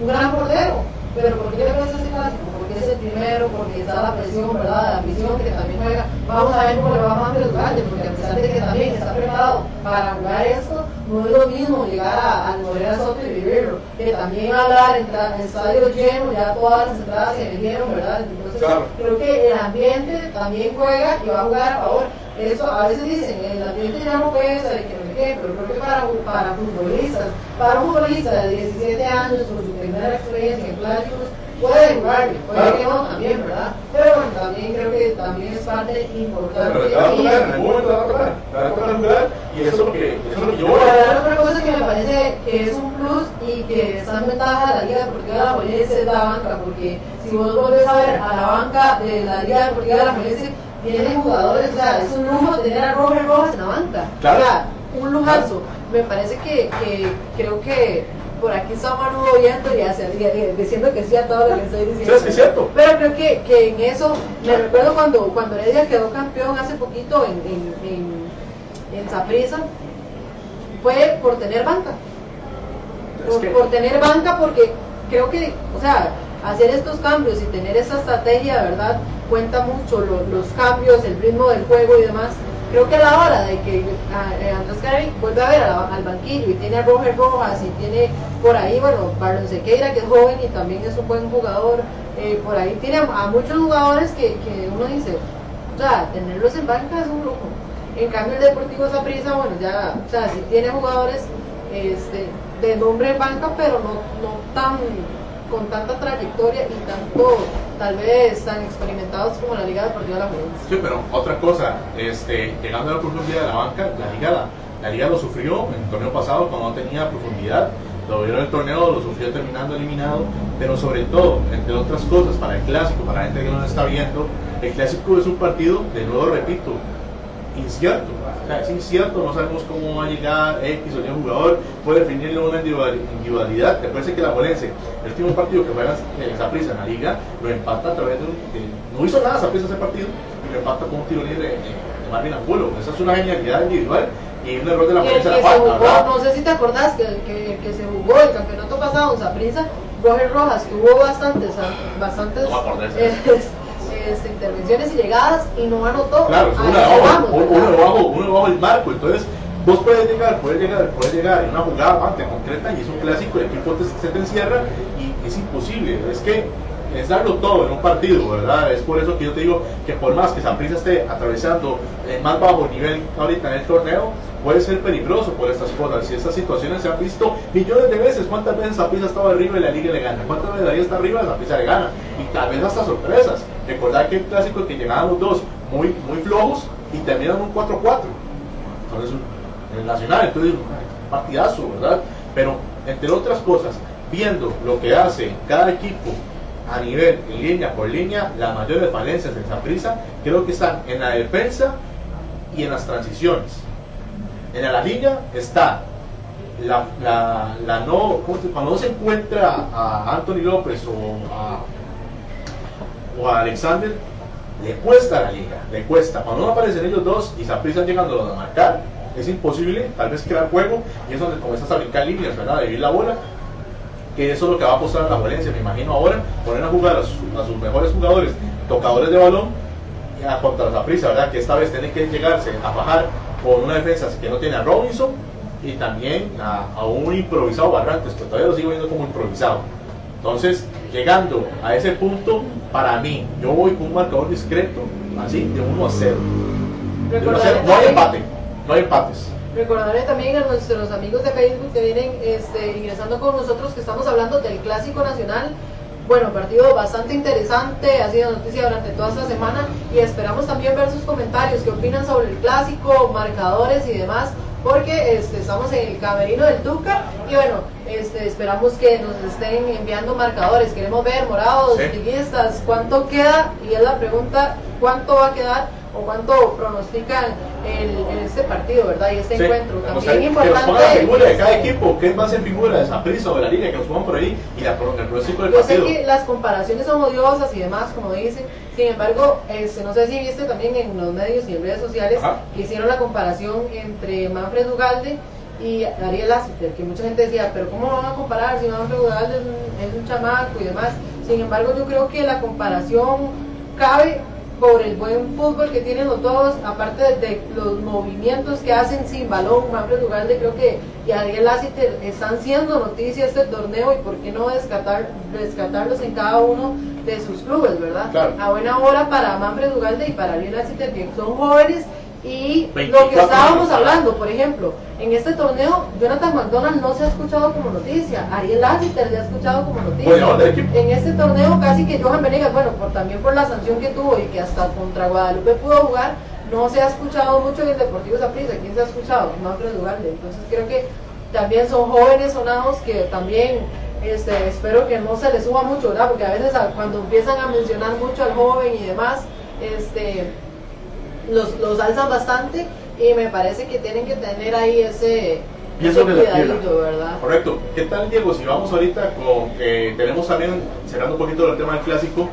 un gran portero. Pero ¿por qué le pesa ese clásico? Es el primero, porque está la presión, ¿verdad? La presión que también juega. Vamos a ver cómo le va más los grandes, porque a pesar de que también está preparado para jugar esto, no es lo mismo llegar a, a Morera Soto y vivirlo, que también hablar en, en estadios llenos, ya todas las entradas se vendieron, ¿verdad? Entonces, creo que el ambiente también juega y va a jugar a favor. Eso a veces dicen, el ambiente ya no pesa, que no sé qué, pero creo que para, para futbolistas, para un futbolista de 17 años, con su primera experiencia en clásicos, puede jugar, puede que no también, ¿verdad? Pero bueno, también creo que también es parte importante. Pero te va a tocar, en algún momento te va a tocar, te va a tocar jugar y eso es lo que, eso es lo que yo voy a otra cosa que me parece que es un plus y que está en ventaja de la Liga Deportiva de la Juelense es la banca, porque si vos volvés a ver a la banca de la Liga Deportiva de la Juelense, tienen jugadores, o sea, es un lujo tener a Roger Rojas en la banca. Claro. O sea, un lujazo. Me parece que, que creo que por aquí está Manu oyendo y hace, diciendo que sí a todo lo que estoy diciendo. Sí, es cierto. Pero creo que, que en eso, me recuerdo cuando, cuando Heredia quedó campeón hace poquito en, en, en, Zaprisa, fue por tener banca. Por, por tener banca porque creo que, o sea, hacer estos cambios y tener esa estrategia, ¿verdad? Cuenta mucho los cambios, el ritmo del juego y demás creo que a la hora de que eh, Andrés Carey vuelve a ver al banquillo y tiene a Roger Rojas y tiene por ahí, bueno, Barlon Sequeira que es joven y también es un buen jugador, eh, por ahí tiene a, muchos jugadores que, que, uno dice, o sea, tenerlos en banca es un lujo. En cambio el Deportivo Saprissa, bueno, ya, o sea, sí tiene jugadores este, de nombre en banca, pero no, no tan con tanta trayectoria y tanto, tal vez, tan experimentados como la Liga Deportiva de la Juventud. Sí, pero otra cosa, este, llegando a la profundidad de la banca, la Liga, la, Liga lo sufrió en el torneo pasado cuando no tenía profundidad, lo vieron el torneo, lo sufrió terminando eliminado, pero sobre todo, entre otras cosas, para el clásico, para la gente que no lo está viendo, el clásico es un partido, de nuevo repito, incierto. Es incierto, no sabemos cómo va a llegar X o Y jugador, puede definirlo una individualidad. Recuerden que la Molense, el último partido que juega esa prisa en la liga, lo empata a través de un. no hizo nada prisa ese partido, y lo empata con un tiro libre de, de Marvin Angulo. Esa es una genialidad individual y un error de la Molense la falta. No sé si te acordás que, que, que se jugó el campeonato pasado en Saprissa, Roger Rojas tuvo bastantes, bastantes. No este, intervenciones y llegadas y no anotó. Claro, uno debajo, uno, uno debajo el marco, entonces vos puedes llegar, puedes llegar, puedes llegar en una jugada bastante concreta y es un clásico, el equipo te, se te encierra y es imposible, es que es darlo todo en un partido, ¿verdad? Es por eso que yo te digo que por más que Saprissa esté atravesando el más bajo nivel ahorita en el torneo, puede ser peligroso por estas cosas. Y estas situaciones se han visto millones de veces. ¿Cuántas veces Saprissa estaba arriba y la liga le gana? ¿Cuántas veces liga está arriba y Saprissa le gana? Y tal vez hasta sorpresas. Recordar que el clásico que llegaban los dos muy, muy flojos y terminan un 4-4. Entonces, el Nacional, entonces, un partidazo, ¿verdad? Pero, entre otras cosas, viendo lo que hace cada equipo a nivel, en línea por línea, las mayores falencias de Saprissa creo que están en la defensa y en las transiciones. En la línea está la, la, no, cuando no se encuentra a Anthony López o a o a Alexander, le cuesta a la liga, le cuesta. Cuando no aparecen ellos dos y Saprissa llegando a marcar, es imposible tal vez crear juego y es donde comienzas a brincar líneas, ¿verdad? De vivir la bola, que eso es lo que va a apostar a la Valencia, me imagino ahora, poner a jugar a, su- a sus mejores jugadores, tocadores de balón, y a contra la prisa, ¿verdad? Que esta vez tiene que llegarse a bajar con una defensa que no tiene a Robinson y también a, a un improvisado Barrantes, que todavía lo sigo viendo como improvisado. Entonces, llegando a ese punto, para mí, yo voy con un marcador discreto, así, de 1 a 0. De 1 a 0. No hay empate, no hay empates. Recordarle también a nuestros amigos de Facebook que vienen este, ingresando con nosotros que estamos hablando del Clásico Nacional. Bueno, partido bastante interesante, ha sido noticia durante toda esta semana y esperamos también ver sus comentarios, qué opinan sobre el clásico, marcadores y demás, porque este, estamos en el camerino del Tuca y bueno, este, esperamos que nos estén enviando marcadores, queremos ver morados, Sí. liguistas, cuánto queda y es la pregunta, cuánto va a quedar o cuánto pronostican el, en este partido, ¿verdad? Y este Sí. encuentro. O También sea, que nos importante. pongan la figura de cada equipo, que es más en figura de Saprissa o de la liga, que nos pongan por ahí y la, el pronóstico del Yo sé partido. que las comparaciones son odiosas y demás, como dicen. Sin embargo, este, no sé si viste también en los medios y en redes sociales Ajá. que hicieron la comparación entre Manfred Ugalde y Ariel Lassiter, que mucha gente decía, pero ¿cómo van a comparar si Manfred Ugalde es un, es un chamaco y demás? Sin embargo, yo creo que la comparación cabe por el buen fútbol que tienen los dos, aparte de, los movimientos que hacen sin balón, Manfred Ugalde creo que y Ariel Lassiter están siendo noticia este torneo y por qué no descartar, rescatarlos en cada uno de sus clubes, ¿verdad? Claro. A buena hora para Manfred Ugalde y para Ariel Lassiter, que son jóvenes y lo 24 que estábamos hablando, por ejemplo, en este torneo, Jonathan McDonald no se ha escuchado como noticia, Ariel Lassiter se ha escuchado como noticia. En este torneo casi que Johan Venegas, bueno, por, también por la sanción que tuvo y que hasta contra Guadalupe pudo jugar, no se ha escuchado mucho en el Deportivo Saprissa. ¿Quién se ha escuchado? Manfred Ugalde. Entonces creo que también son jóvenes sonados que también este, espero que no se les suba mucho, ¿verdad? Porque a veces cuando empiezan a mencionar mucho al joven y demás, este, los, los alzan bastante y me parece que tienen que tener ahí ese, Pienso ese que. ¿verdad? Correcto. ¿Qué tal, Diego? Si vamos ahorita con. eh, tenemos también, cerrando un poquito el tema del clásico,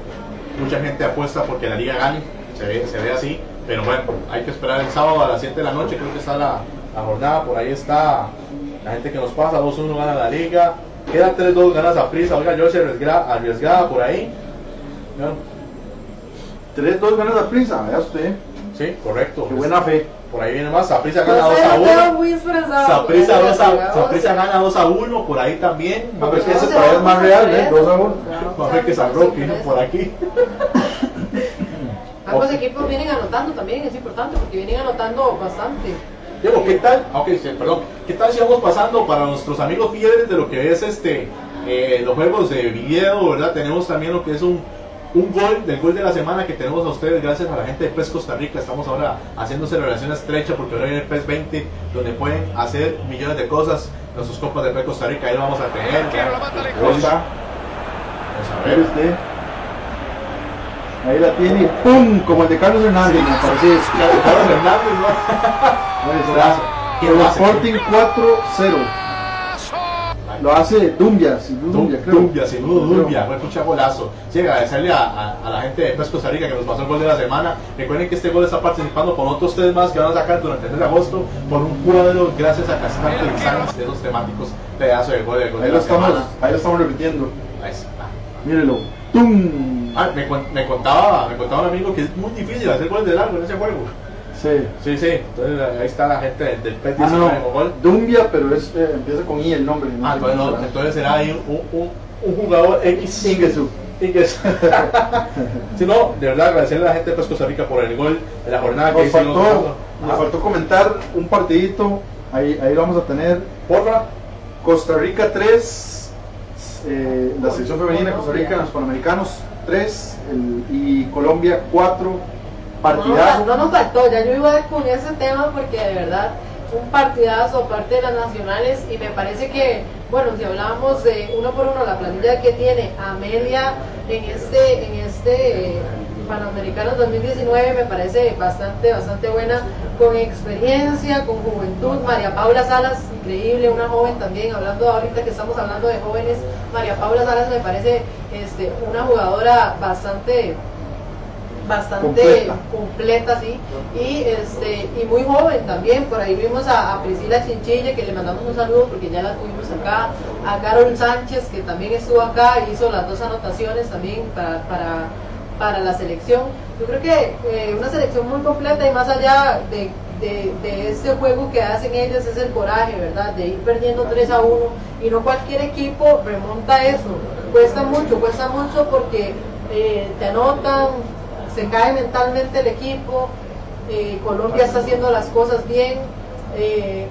mucha gente apuesta porque la liga gane, se ve, se ve así, pero bueno, hay que esperar el sábado a las 7 de la noche, creo que está la, la jornada, por ahí está la gente que nos pasa, 2-1 gana la liga, queda 3-2 ganas a prisa, oiga, yo se arriesgada, arriesgada por ahí. ¿no? 3-2 ganas a prisa, vea usted. Sí, correcto. Qué buena fe. Por ahí viene más, Saprissa Yo gana 2 sé, a lo tengo 1. muy expresado. Saprissa porque 2 a- llegamos Saprissa gana 2 a 1, por ahí también. A ver, No ese se todavía es más real. ¿eh? 2 a 1. No, A ver que San Roque viene por aquí. Ambos equipos vienen anotando también, es importante porque vienen anotando bastante. Diego, ¿qué tal? Ah, ok, sí, perdón. ¿Qué tal si vamos pasando para nuestros amigos fieles de lo que es este eh, los juegos de video, verdad? Tenemos también lo que es un, un gol, del gol de la semana que tenemos a ustedes gracias a la gente de PES Costa Rica. Estamos ahora haciendo celebración estrecha porque ahora viene el PES 20 donde pueden hacer millones de cosas nuestros copas de PES Costa Rica. Ahí lo vamos a tener. Vamos a ver. usted. Ahí la tiene ¡pum! Como el de Carlos Hernández, me parece. Carlos Hernández, ¿no? Ahí Brazo. está. ¿Quién El lo hace? Sporting 4-0. Lo hace Dumbia, sin duda Dumbia, creo. Dumbia, sin duda Dumbia, fue un golazo. Sí, agradecerle a, a- a la gente de PES Costa Rica que nos pasó el gol de la semana. Recuerden que este gol está participando con otros tres más que van a sacar durante el mes de agosto por un cuadro gracias a Cascante Designs de esos temáticos pedazo de gol, del gol Ahí de lo la estamos, semana. ahí lo estamos repitiendo. Ahí está. Mírelo. ¡Tum! Ah, me, me contaba, me contaba un amigo que es muy difícil hacer goles de largo en ese juego. Sí. Sí, sí, entonces ahí está la gente del, del PES Ah, no. 19 gol. Dumbia, pero es, eh, empieza con I el nombre. no Ah, entonces, no, será. entonces será ahí un, un, un jugador X. Ingesu. Inges. si no, de verdad agradecerle a la gente de Costa Rica por el gol de la jornada que Nos hicimos. faltó, nos Ah, faltó comentar un partidito. Ahí, ahí lo vamos a tener. Porfa. Costa Rica 3, eh, la selección femenina de Costa Rica en los Panamericanos 3 el- y Colombia 4. No, Partidazo. no nos faltó, ya yo iba con ese tema porque de verdad un partidazo aparte de las nacionales y me parece que, bueno, si hablábamos de uno por uno la plantilla que tiene Amelia en este, en este Panamericanos 2019 me parece bastante, bastante buena, con experiencia, con juventud, María Paula Salas, increíble, una joven también, hablando ahorita que estamos hablando de jóvenes, María Paula Salas me parece este, una jugadora bastante bastante Completa. completa, sí, y este y muy joven también. Por ahí vimos a, a Priscila Chinchilla, que le mandamos un saludo porque ya la tuvimos acá, a Carol Sánchez, que también estuvo acá, hizo las dos anotaciones también para, para, para la selección. Yo creo que eh, una selección muy completa y más allá de, de, de este juego que hacen ellos es el coraje, ¿verdad? De ir perdiendo 3 a 1 y no cualquier equipo remonta eso. Cuesta mucho, cuesta mucho porque eh, te anotan, se cae mentalmente el equipo, eh, Colombia está haciendo las cosas bien, eh,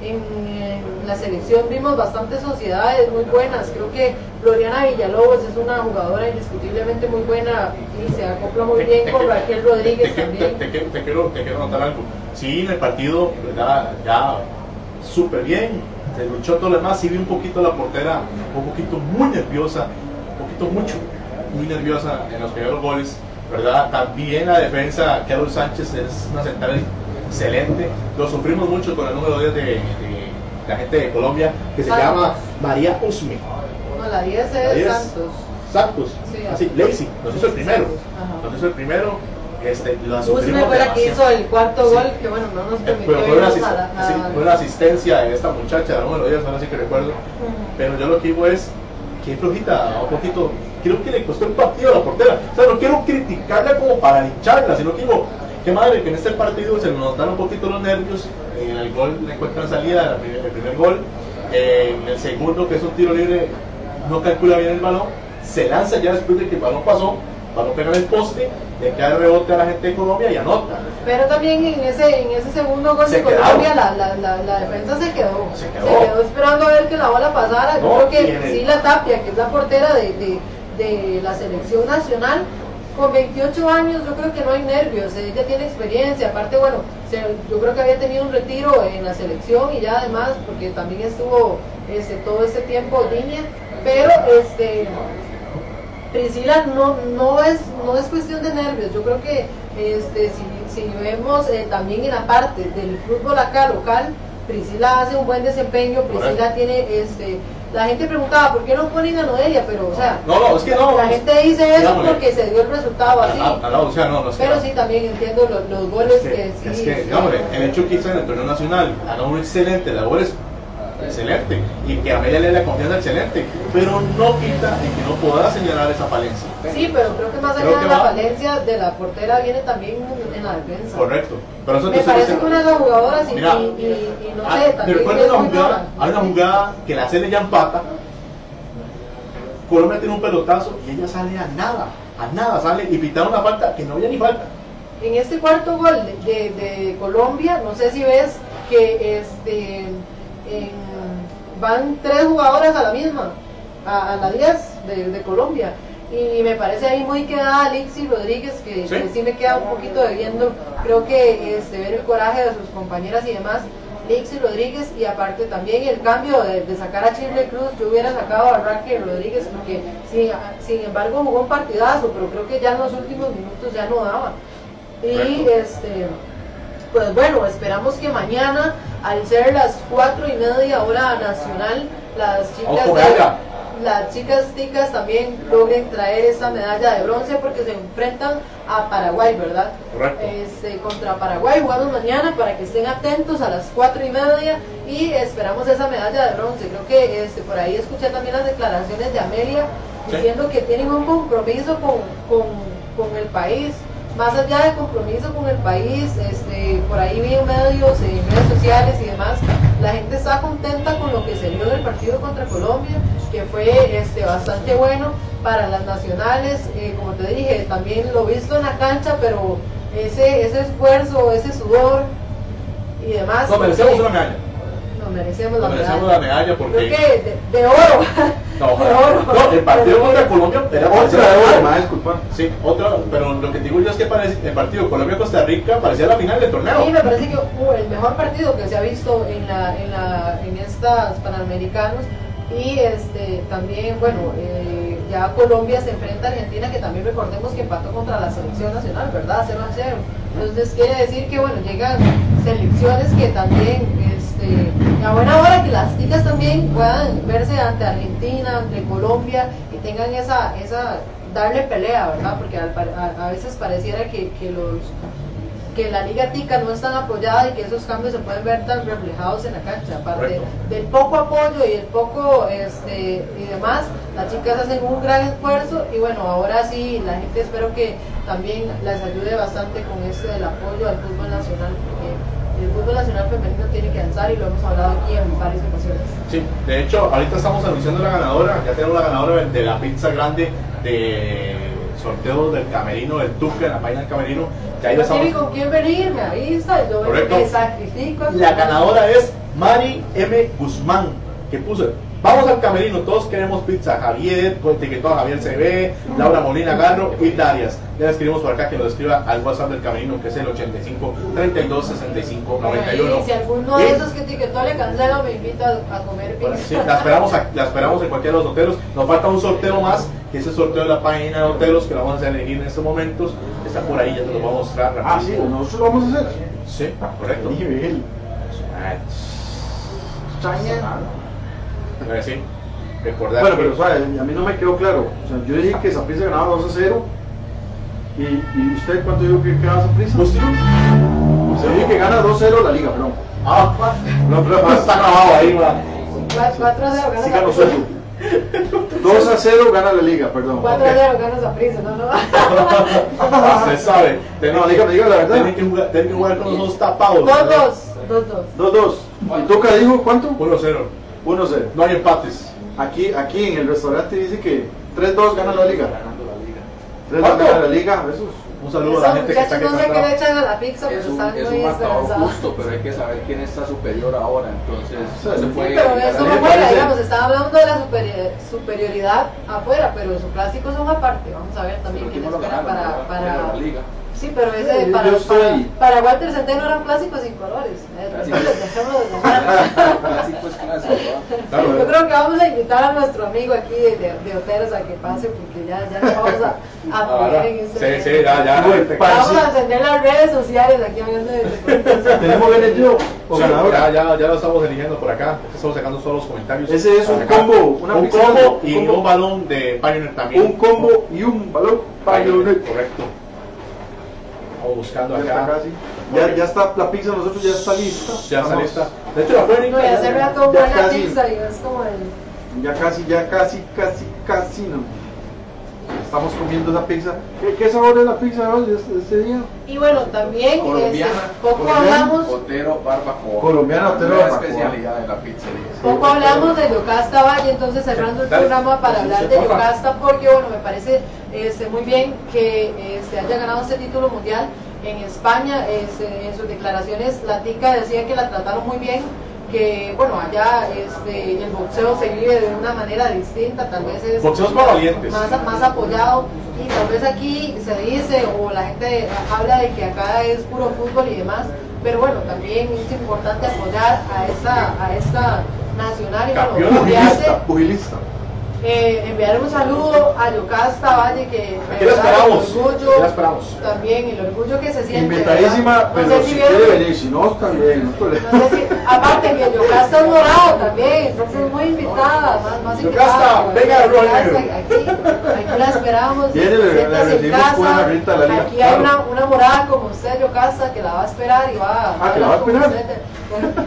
en, en, la selección vimos bastantes sociedades muy buenas, creo que Floriana Villalobos es una jugadora indiscutiblemente muy buena y se acopla muy Te- bien te con quiero- Raquel Rodríguez te, también. te- te- te quiero, te quiero notar algo. Sí, en el partido, ¿verdad? Ya súper bien, se luchó todo lo demás. Sí, vi un poquito la portera, un poquito muy nerviosa, un poquito mucho, muy nerviosa en los primeros goles, ¿verdad? También la defensa, Carol Sánchez es una central excelente. Lo sufrimos mucho con el número 10 de, de la gente de Colombia, que se Santos. llama María Usme. No, la 10 La es 10. Santos. Santos, Sí, así, así. Lazy, nos hizo el primero. Ajá. Nos hizo el primero, este, la Usme sufrimos fue la que hizo el cuarto Sí. gol, que bueno, no nos Eh, permitió Pero fue una, asist- la- a sí, la- fue una asistencia de esta muchacha, la número 10, ahora sí que recuerdo. Pero yo lo que digo es que flojita, un poquito. Creo que le costó el partido a la portera. O sea, no quiero criticarla como para hincharla, sino que digo, qué madre que en este partido se le notaron un poquito los nervios. En el gol le encuentran salida, el primer, gol. En el segundo, que es un tiro libre, no calcula bien el balón. Se lanza ya después de que el balón pasó, el balón pega en el poste, le cae el rebote a la gente de Colombia y anota. Pero también en ese, en ese segundo gol Se de Colombia la, la, la, la defensa se quedó. Se quedó. esperando a ver que la bola pasara. No, Yo creo que el- sí la Tapia, que es la portera de, de, de la selección nacional, con 28 años yo creo que no hay nervios, ella tiene experiencia, aparte bueno, yo creo que había tenido un retiro en la selección y ya además, porque también estuvo este, todo este tiempo línea, pero este Priscila no, no, es, no es cuestión de nervios, yo creo que este, si, si vemos eh, también en la parte del fútbol acá local, Priscila hace un buen desempeño, Priscila tiene, este, la gente preguntaba por qué no ponen a Noelia, pero o sea, No, no, es que no. la gente dice eso porque se dio el resultado así, no, o sea, no, no es que pero sí también entiendo los, los goles Es que, que, sí. es que, sí. digámosle, el hecho que hizo en el torneo nacional haga una excelente labor es excelente y que a Amelia le la confianza excelente, pero no quita de que no pueda señalar esa falencia. Sí, pero creo que más allá de la va- falencia de la portera viene también en la defensa. Correcto. Pero eso Me parece que una de las jugadoras y, Mira, y, y- y no Ah, sé, también recuerdo es una jugada, hay una jugada que la Cele ya empata. Colombia tiene un pelotazo y ella sale a nada, a nada sale y pitaron una falta que no había ni falta. En este cuarto gol de, de- de Colombia, no sé si ves que este en- van tres jugadoras a la misma, a, a la 10 de, de Colombia. Y me parece ahí muy quedada Alexi Rodríguez, que Sí. que sí me queda un poquito debiendo, creo que este, ver el coraje de sus compañeras y demás. Alexi Rodríguez y aparte también el cambio de, de sacar a Chile Cruz, yo hubiera sacado a Raquel Rodríguez porque sin, sin embargo jugó un partidazo, pero creo que ya en los últimos minutos ya no daba. Y este, pues bueno, esperamos que mañana, al ser las cuatro y media hora nacional, las chicas, de- las chicas ticas también logren traer esa medalla de bronce porque se enfrentan a Paraguay, ¿verdad? Correcto. Este, contra Paraguay jugamos mañana para que estén atentos a las cuatro y media y esperamos esa medalla de bronce. Creo que este, por ahí escuché también las declaraciones de Amelia Sí. diciendo que tienen un compromiso con, con, con el país. Más allá de compromiso con el país, este, por ahí vi en medios, en redes sociales y demás, la gente está contenta con lo que se vio del partido contra Colombia, que fue este, bastante bueno para las nacionales, eh, como te dije, también lo visto en la cancha, pero ese, ese esfuerzo, ese sudor y demás. No, merecemos una medalla. Nos merecemos la Nos merecemos medalla. la medalla porque. De, de oro. No, de oro. no, el partido contra Colombia era Otra de la oro, más disculpa. Sí, otra, pero lo que digo yo es que parece, el partido Colombia-Costa Rica parecía la final del torneo. Sí, me parece que uh, el mejor partido que se ha visto en la, en la, en estas panamericanos y este también bueno eh, ya Colombia se enfrenta a Argentina que también recordemos que empató contra la selección nacional, ¿verdad? 0 a 0. Entonces quiere decir que bueno llegan selecciones que también este a buena hora que las chicas también puedan verse ante Argentina, ante Colombia y tengan esa esa darle pelea, ¿verdad? Porque al a, a veces pareciera que, que los que la liga tica no es tan apoyada y que esos cambios se pueden ver tan reflejados en la cancha. Aparte del poco apoyo y el poco este y demás, las chicas hacen un gran esfuerzo y bueno, ahora sí, la gente espero que también les ayude bastante con este del apoyo al fútbol nacional, porque el fútbol nacional femenino tiene que avanzar y lo hemos hablado aquí en varias ocasiones. Sí, de hecho, ahorita estamos anunciando la ganadora. Ya tenemos la ganadora de la pizza grande de sorteo del camerino, del Tuca, en la página del camerino. Ahí No tiene con quién venir, me avisa, yo me sacrifico. La ganadora es Mari M. Guzmán, que puso. Vamos al camerino, todos queremos pizza. Javier, pues, etiquetó a Javier CB, Laura Molina Garro y Darias. Ya le escribimos por acá que nos escriba al WhatsApp del camerino, que es el 85 32 65 91. Y si alguno Y- de esos que etiquetó le cancela, me invita a comer Bueno, pizza. sí, la esperamos, a- la esperamos en cualquiera de los hoteles. Nos falta un sorteo más, que es el sorteo de la página de hoteles que lo vamos a elegir en estos momentos. Está por ahí, ya te lo voy a mostrar Ah, sí, nosotros lo vamos a hacer. Sí, correcto. Dije, Miguel. Ah, Chaña. Ahora sí, recordar Bueno, pero suave, a mí no me quedó claro. O sea, yo dije que Saprissa ganaba 2 a 0. ¿Y, y usted cuánto dijo que quedaba Saprissa? ¿Usted? Usted dijo que gana 2 a 0 la liga, perdón. Ah, no, pero está grabado ahí, va. 4 a 0 gana Síganos Saprissa. eso. 2 a 0 gana la liga, perdón. 4 a 0 gana Saprissa, no, no. Usted sabe. No, dígame, diga la verdad. Tiene que jugar, tiene que jugar con los dos tapados. 2 2, 2 2. 2 2. ¿Y Toca dijo cuánto? 1 0. 1 0. No hay empates. Aquí, aquí en el restaurante dice que 3 2 gana la liga. Ganando la liga. 3 2 ¿Cuánto? gana la liga. Eso es. Un saludo a la gente que está aquí no sé qué le echan a la pizza, pero Es un, están es muy un marcador esperanzados. justo, pero hay que saber quién está superior ahora. Entonces, se sí, Pero eso no fuera, digamos, estaba hablando de la superi- superioridad afuera, pero sus clásicos son aparte. Vamos a ver también quién espera ganaron, para, para, Pero la liga. Sí, pero ese Sí, para, para, para Walter Centeno eran clásicos sin colores. Eh, Clásicos. dejémoslo de llamar. Clásico es clásico, ¿verdad? Claro, Yo creo que vamos a invitar a nuestro amigo aquí de, de, de Oteros a que pase porque ya, ya nos vamos a, a Ahora, poner en este Sí, sí, ya, Vamos a encender las redes sociales aquí hablando de. Tenemos ganas yo o Sí, ganadora. ya, ya, ya lo estamos eligiendo por acá. Estamos sacando solo los comentarios. Ese es un Acá. combo, una un combo y combo. un balón de Pioneer también. Un combo y un balón Pioneer. Correcto. Vamos buscando Ya está acá. casi. Ya, ya está la pizza, nosotros ya está lista. Ya está lista. De hecho, la pueden ir No, y hace rato Ya buena casi. pizza y es como el... Ya casi, ya casi, casi, casi no. Estamos comiendo esa pizza. ¿Qué, qué sabor es la pizza hoy este, este día? Y bueno, también este, Colombiana, poco colombiana, hablamos Otero Barbacoa. Colombiana, Otero Barbacoa. especialidad de la pizzería. Poco hablamos de Yocasta Valle, entonces cerrando el programa para hablar de. Yocasta, porque bueno, me parece este, muy bien que se haya ganado este título mundial en España. Este, en sus declaraciones, la tica decía que la trataron muy bien, que bueno, allá este, el boxeo se vive de una manera distinta, tal vez es Boxeos para valientes. más, más apoyado y tal vez aquí se dice o la gente habla de que acá es puro fútbol y demás, pero bueno, también es importante apoyar a esta, a esta nacional y Pugilista, eh, enviar un saludo a Yocasta Valle que Aquí la esperamos. el orgullo, Aquí la esperamos. también el orgullo que se siente pero no sé si si quiere venir, si no, también. No no sé si- aparte que Yocasta es morado también, entonces muy invitada, más, más Yocasta, venga, Roger. Aquí, aquí la esperamos. Viene, le- le recibimos casa. con una grita de la liga, Aquí hay claro. una, una morada como usted, Yocasta, que la va a esperar y va Ah, que la va a esperar. usted.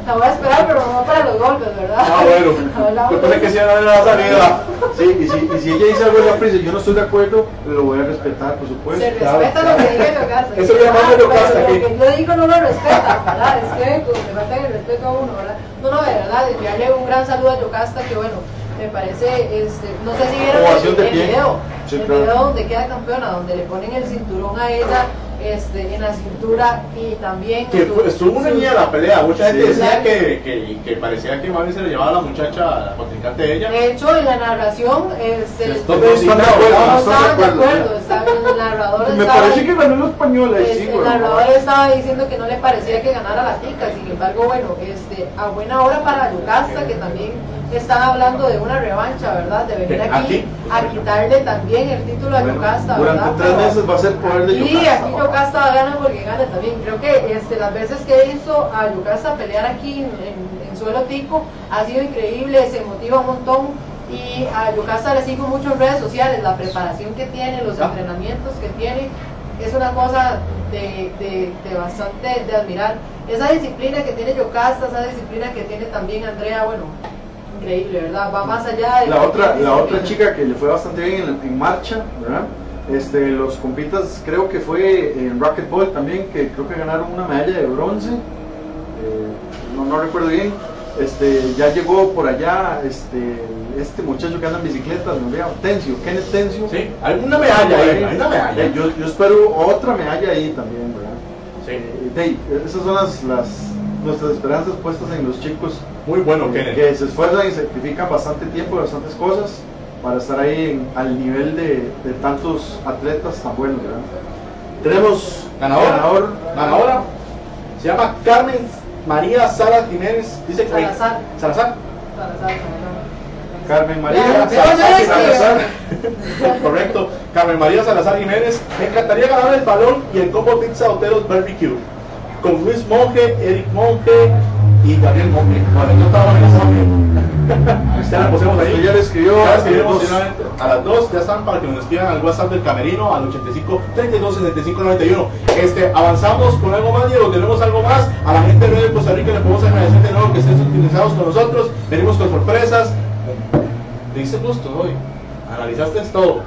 La va a esperar, pero no para los golpes, ¿verdad? Ah, bueno. Hablamos Yo pensé de- que la salida. Sí, y si, y si ella dice algo de la prisa yo no estoy de acuerdo, lo voy a respetar, por supuesto. Se claro, respeta claro. lo que diga Yocasta. Eso le llamamos Ah, Yocasta pero aquí. Lo que yo digo no lo respeta, ¿verdad? Es que pues, le falta el respeto a uno, ¿verdad? No, no, de verdad, enviarle un gran saludo a Yocasta, que bueno, me parece, este, no sé si vieron el, video, Sí, el video donde queda campeona, donde le ponen el cinturón a ella este, en la cintura y también... Que fue- estuvo una su- niña la pelea. Mucha gente decía que, que, que parecía que más bien se le llevaba a la muchacha, a la contrincante de ella. De hecho, en la narración, este, Esto no no está de acuerdo, están de el narrador Me estaba parece que ganó y Pues, sí, el bueno. narrador estaba diciendo que no le parecía que ganara la tica, sin embargo, bueno, este, a buena hora para Yocasta, que también están hablando de una revancha, ¿verdad? De venir aquí, aquí. a quitarle también el título a Bueno, Yocasta, durante ¿verdad? tres Pero- meses va a ser poder de y Yocasta, aquí papá. Yocasta gana porque gana también. Creo que este, las veces que hizo a Yocasta pelear aquí en, en- en suelo tico ha sido increíble, se motiva un montón Y a Yocasta le sigo mucho en redes sociales, la preparación que tiene, los Ah. entrenamientos que tiene, es una cosa de, de- de bastante de admirar. Esa disciplina que tiene Yocasta, esa disciplina que tiene también Andrea, bueno, increíble, ¿verdad? Va más allá de La otra, la otra chica que le fue bastante bien en, en marcha, ¿verdad? Este, los compitas creo que fue en racquetball también, que creo que ganaron una medalla de bronce, eh, no, no recuerdo bien. Este, ya llegó por allá este, este muchacho que anda en bicicleta, me olvidaba, Tencio, Kenneth Tencio. Sí, hay una medalla ahí, hay una medalla. Yo, yo espero otra medalla ahí también, ¿verdad? Sí. Eh, ahí, esas son las, las, nuestras esperanzas puestas en los chicos Muy bueno, que, se esfuerzan y sacrifican bastante tiempo y bastantes cosas para estar ahí en- al nivel de, de tantos atletas tan buenos. ¿verdad? Tenemos Ganadora. ganador. Ganadora se llama Carmen María Sara Jiménez. Dice que Salazar. Salazar. Salazar. Carmen María Salazar, Salazar. Correcto. Carmen María Salazar Jiménez. Me encantaría ganar el balón y el combo pizza hotelos barbecue. Con Luis Monge, Eric Monge y Gabriel Monge. Bueno, yo estaba en ese Monge. Ya la pusimos ahí. Ya le escribió Ya escribimos a las dos. Ya están para que nos escriban al WhatsApp del camerino al 85 32 65 91. Este, avanzamos con algo más, Diego. Tenemos algo más. A la gente de Costa Rica le podemos agradecer de nuevo que estén sintonizados con nosotros. Venimos con sorpresas. Te hice gusto hoy. Analizaste todo.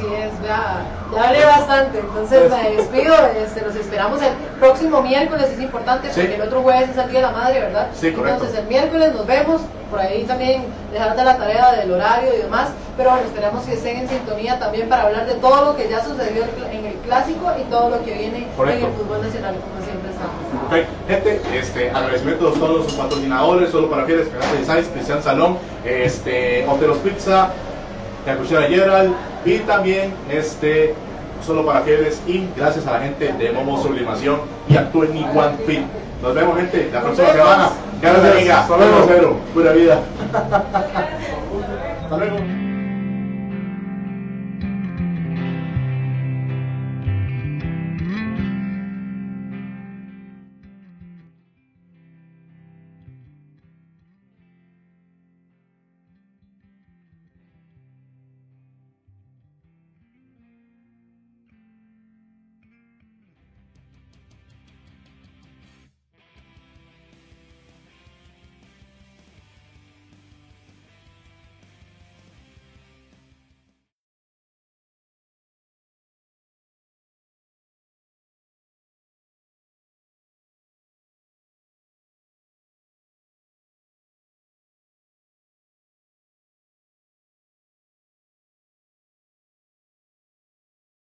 Así es, ya, ya hablé bastante, entonces me despido, este, los esperamos el próximo miércoles, es importante Sí. porque el otro jueves es el Día de la Madre, ¿verdad? Sí, correcto. Entonces el miércoles nos vemos, por ahí también dejar de la tarea del horario y demás, pero bueno, esperamos que estén en sintonía también para hablar de todo lo que ya sucedió en el clásico y todo lo que viene Correcto. en el fútbol nacional, como siempre estamos. Ok, gente, este, agradecimientos a todos los patrocinadores, solo para fieles, Esperanza Designs, Cristian Salón, este, Hotelos Pizza, La Cuchara Gerald y también este, solo para fieles y gracias a la gente de Momo Sublimación y a 21 Fit. Nos vemos gente la próxima semana. Gracias amiga. Hasta luego. Cero, Pura vida. Hasta luego.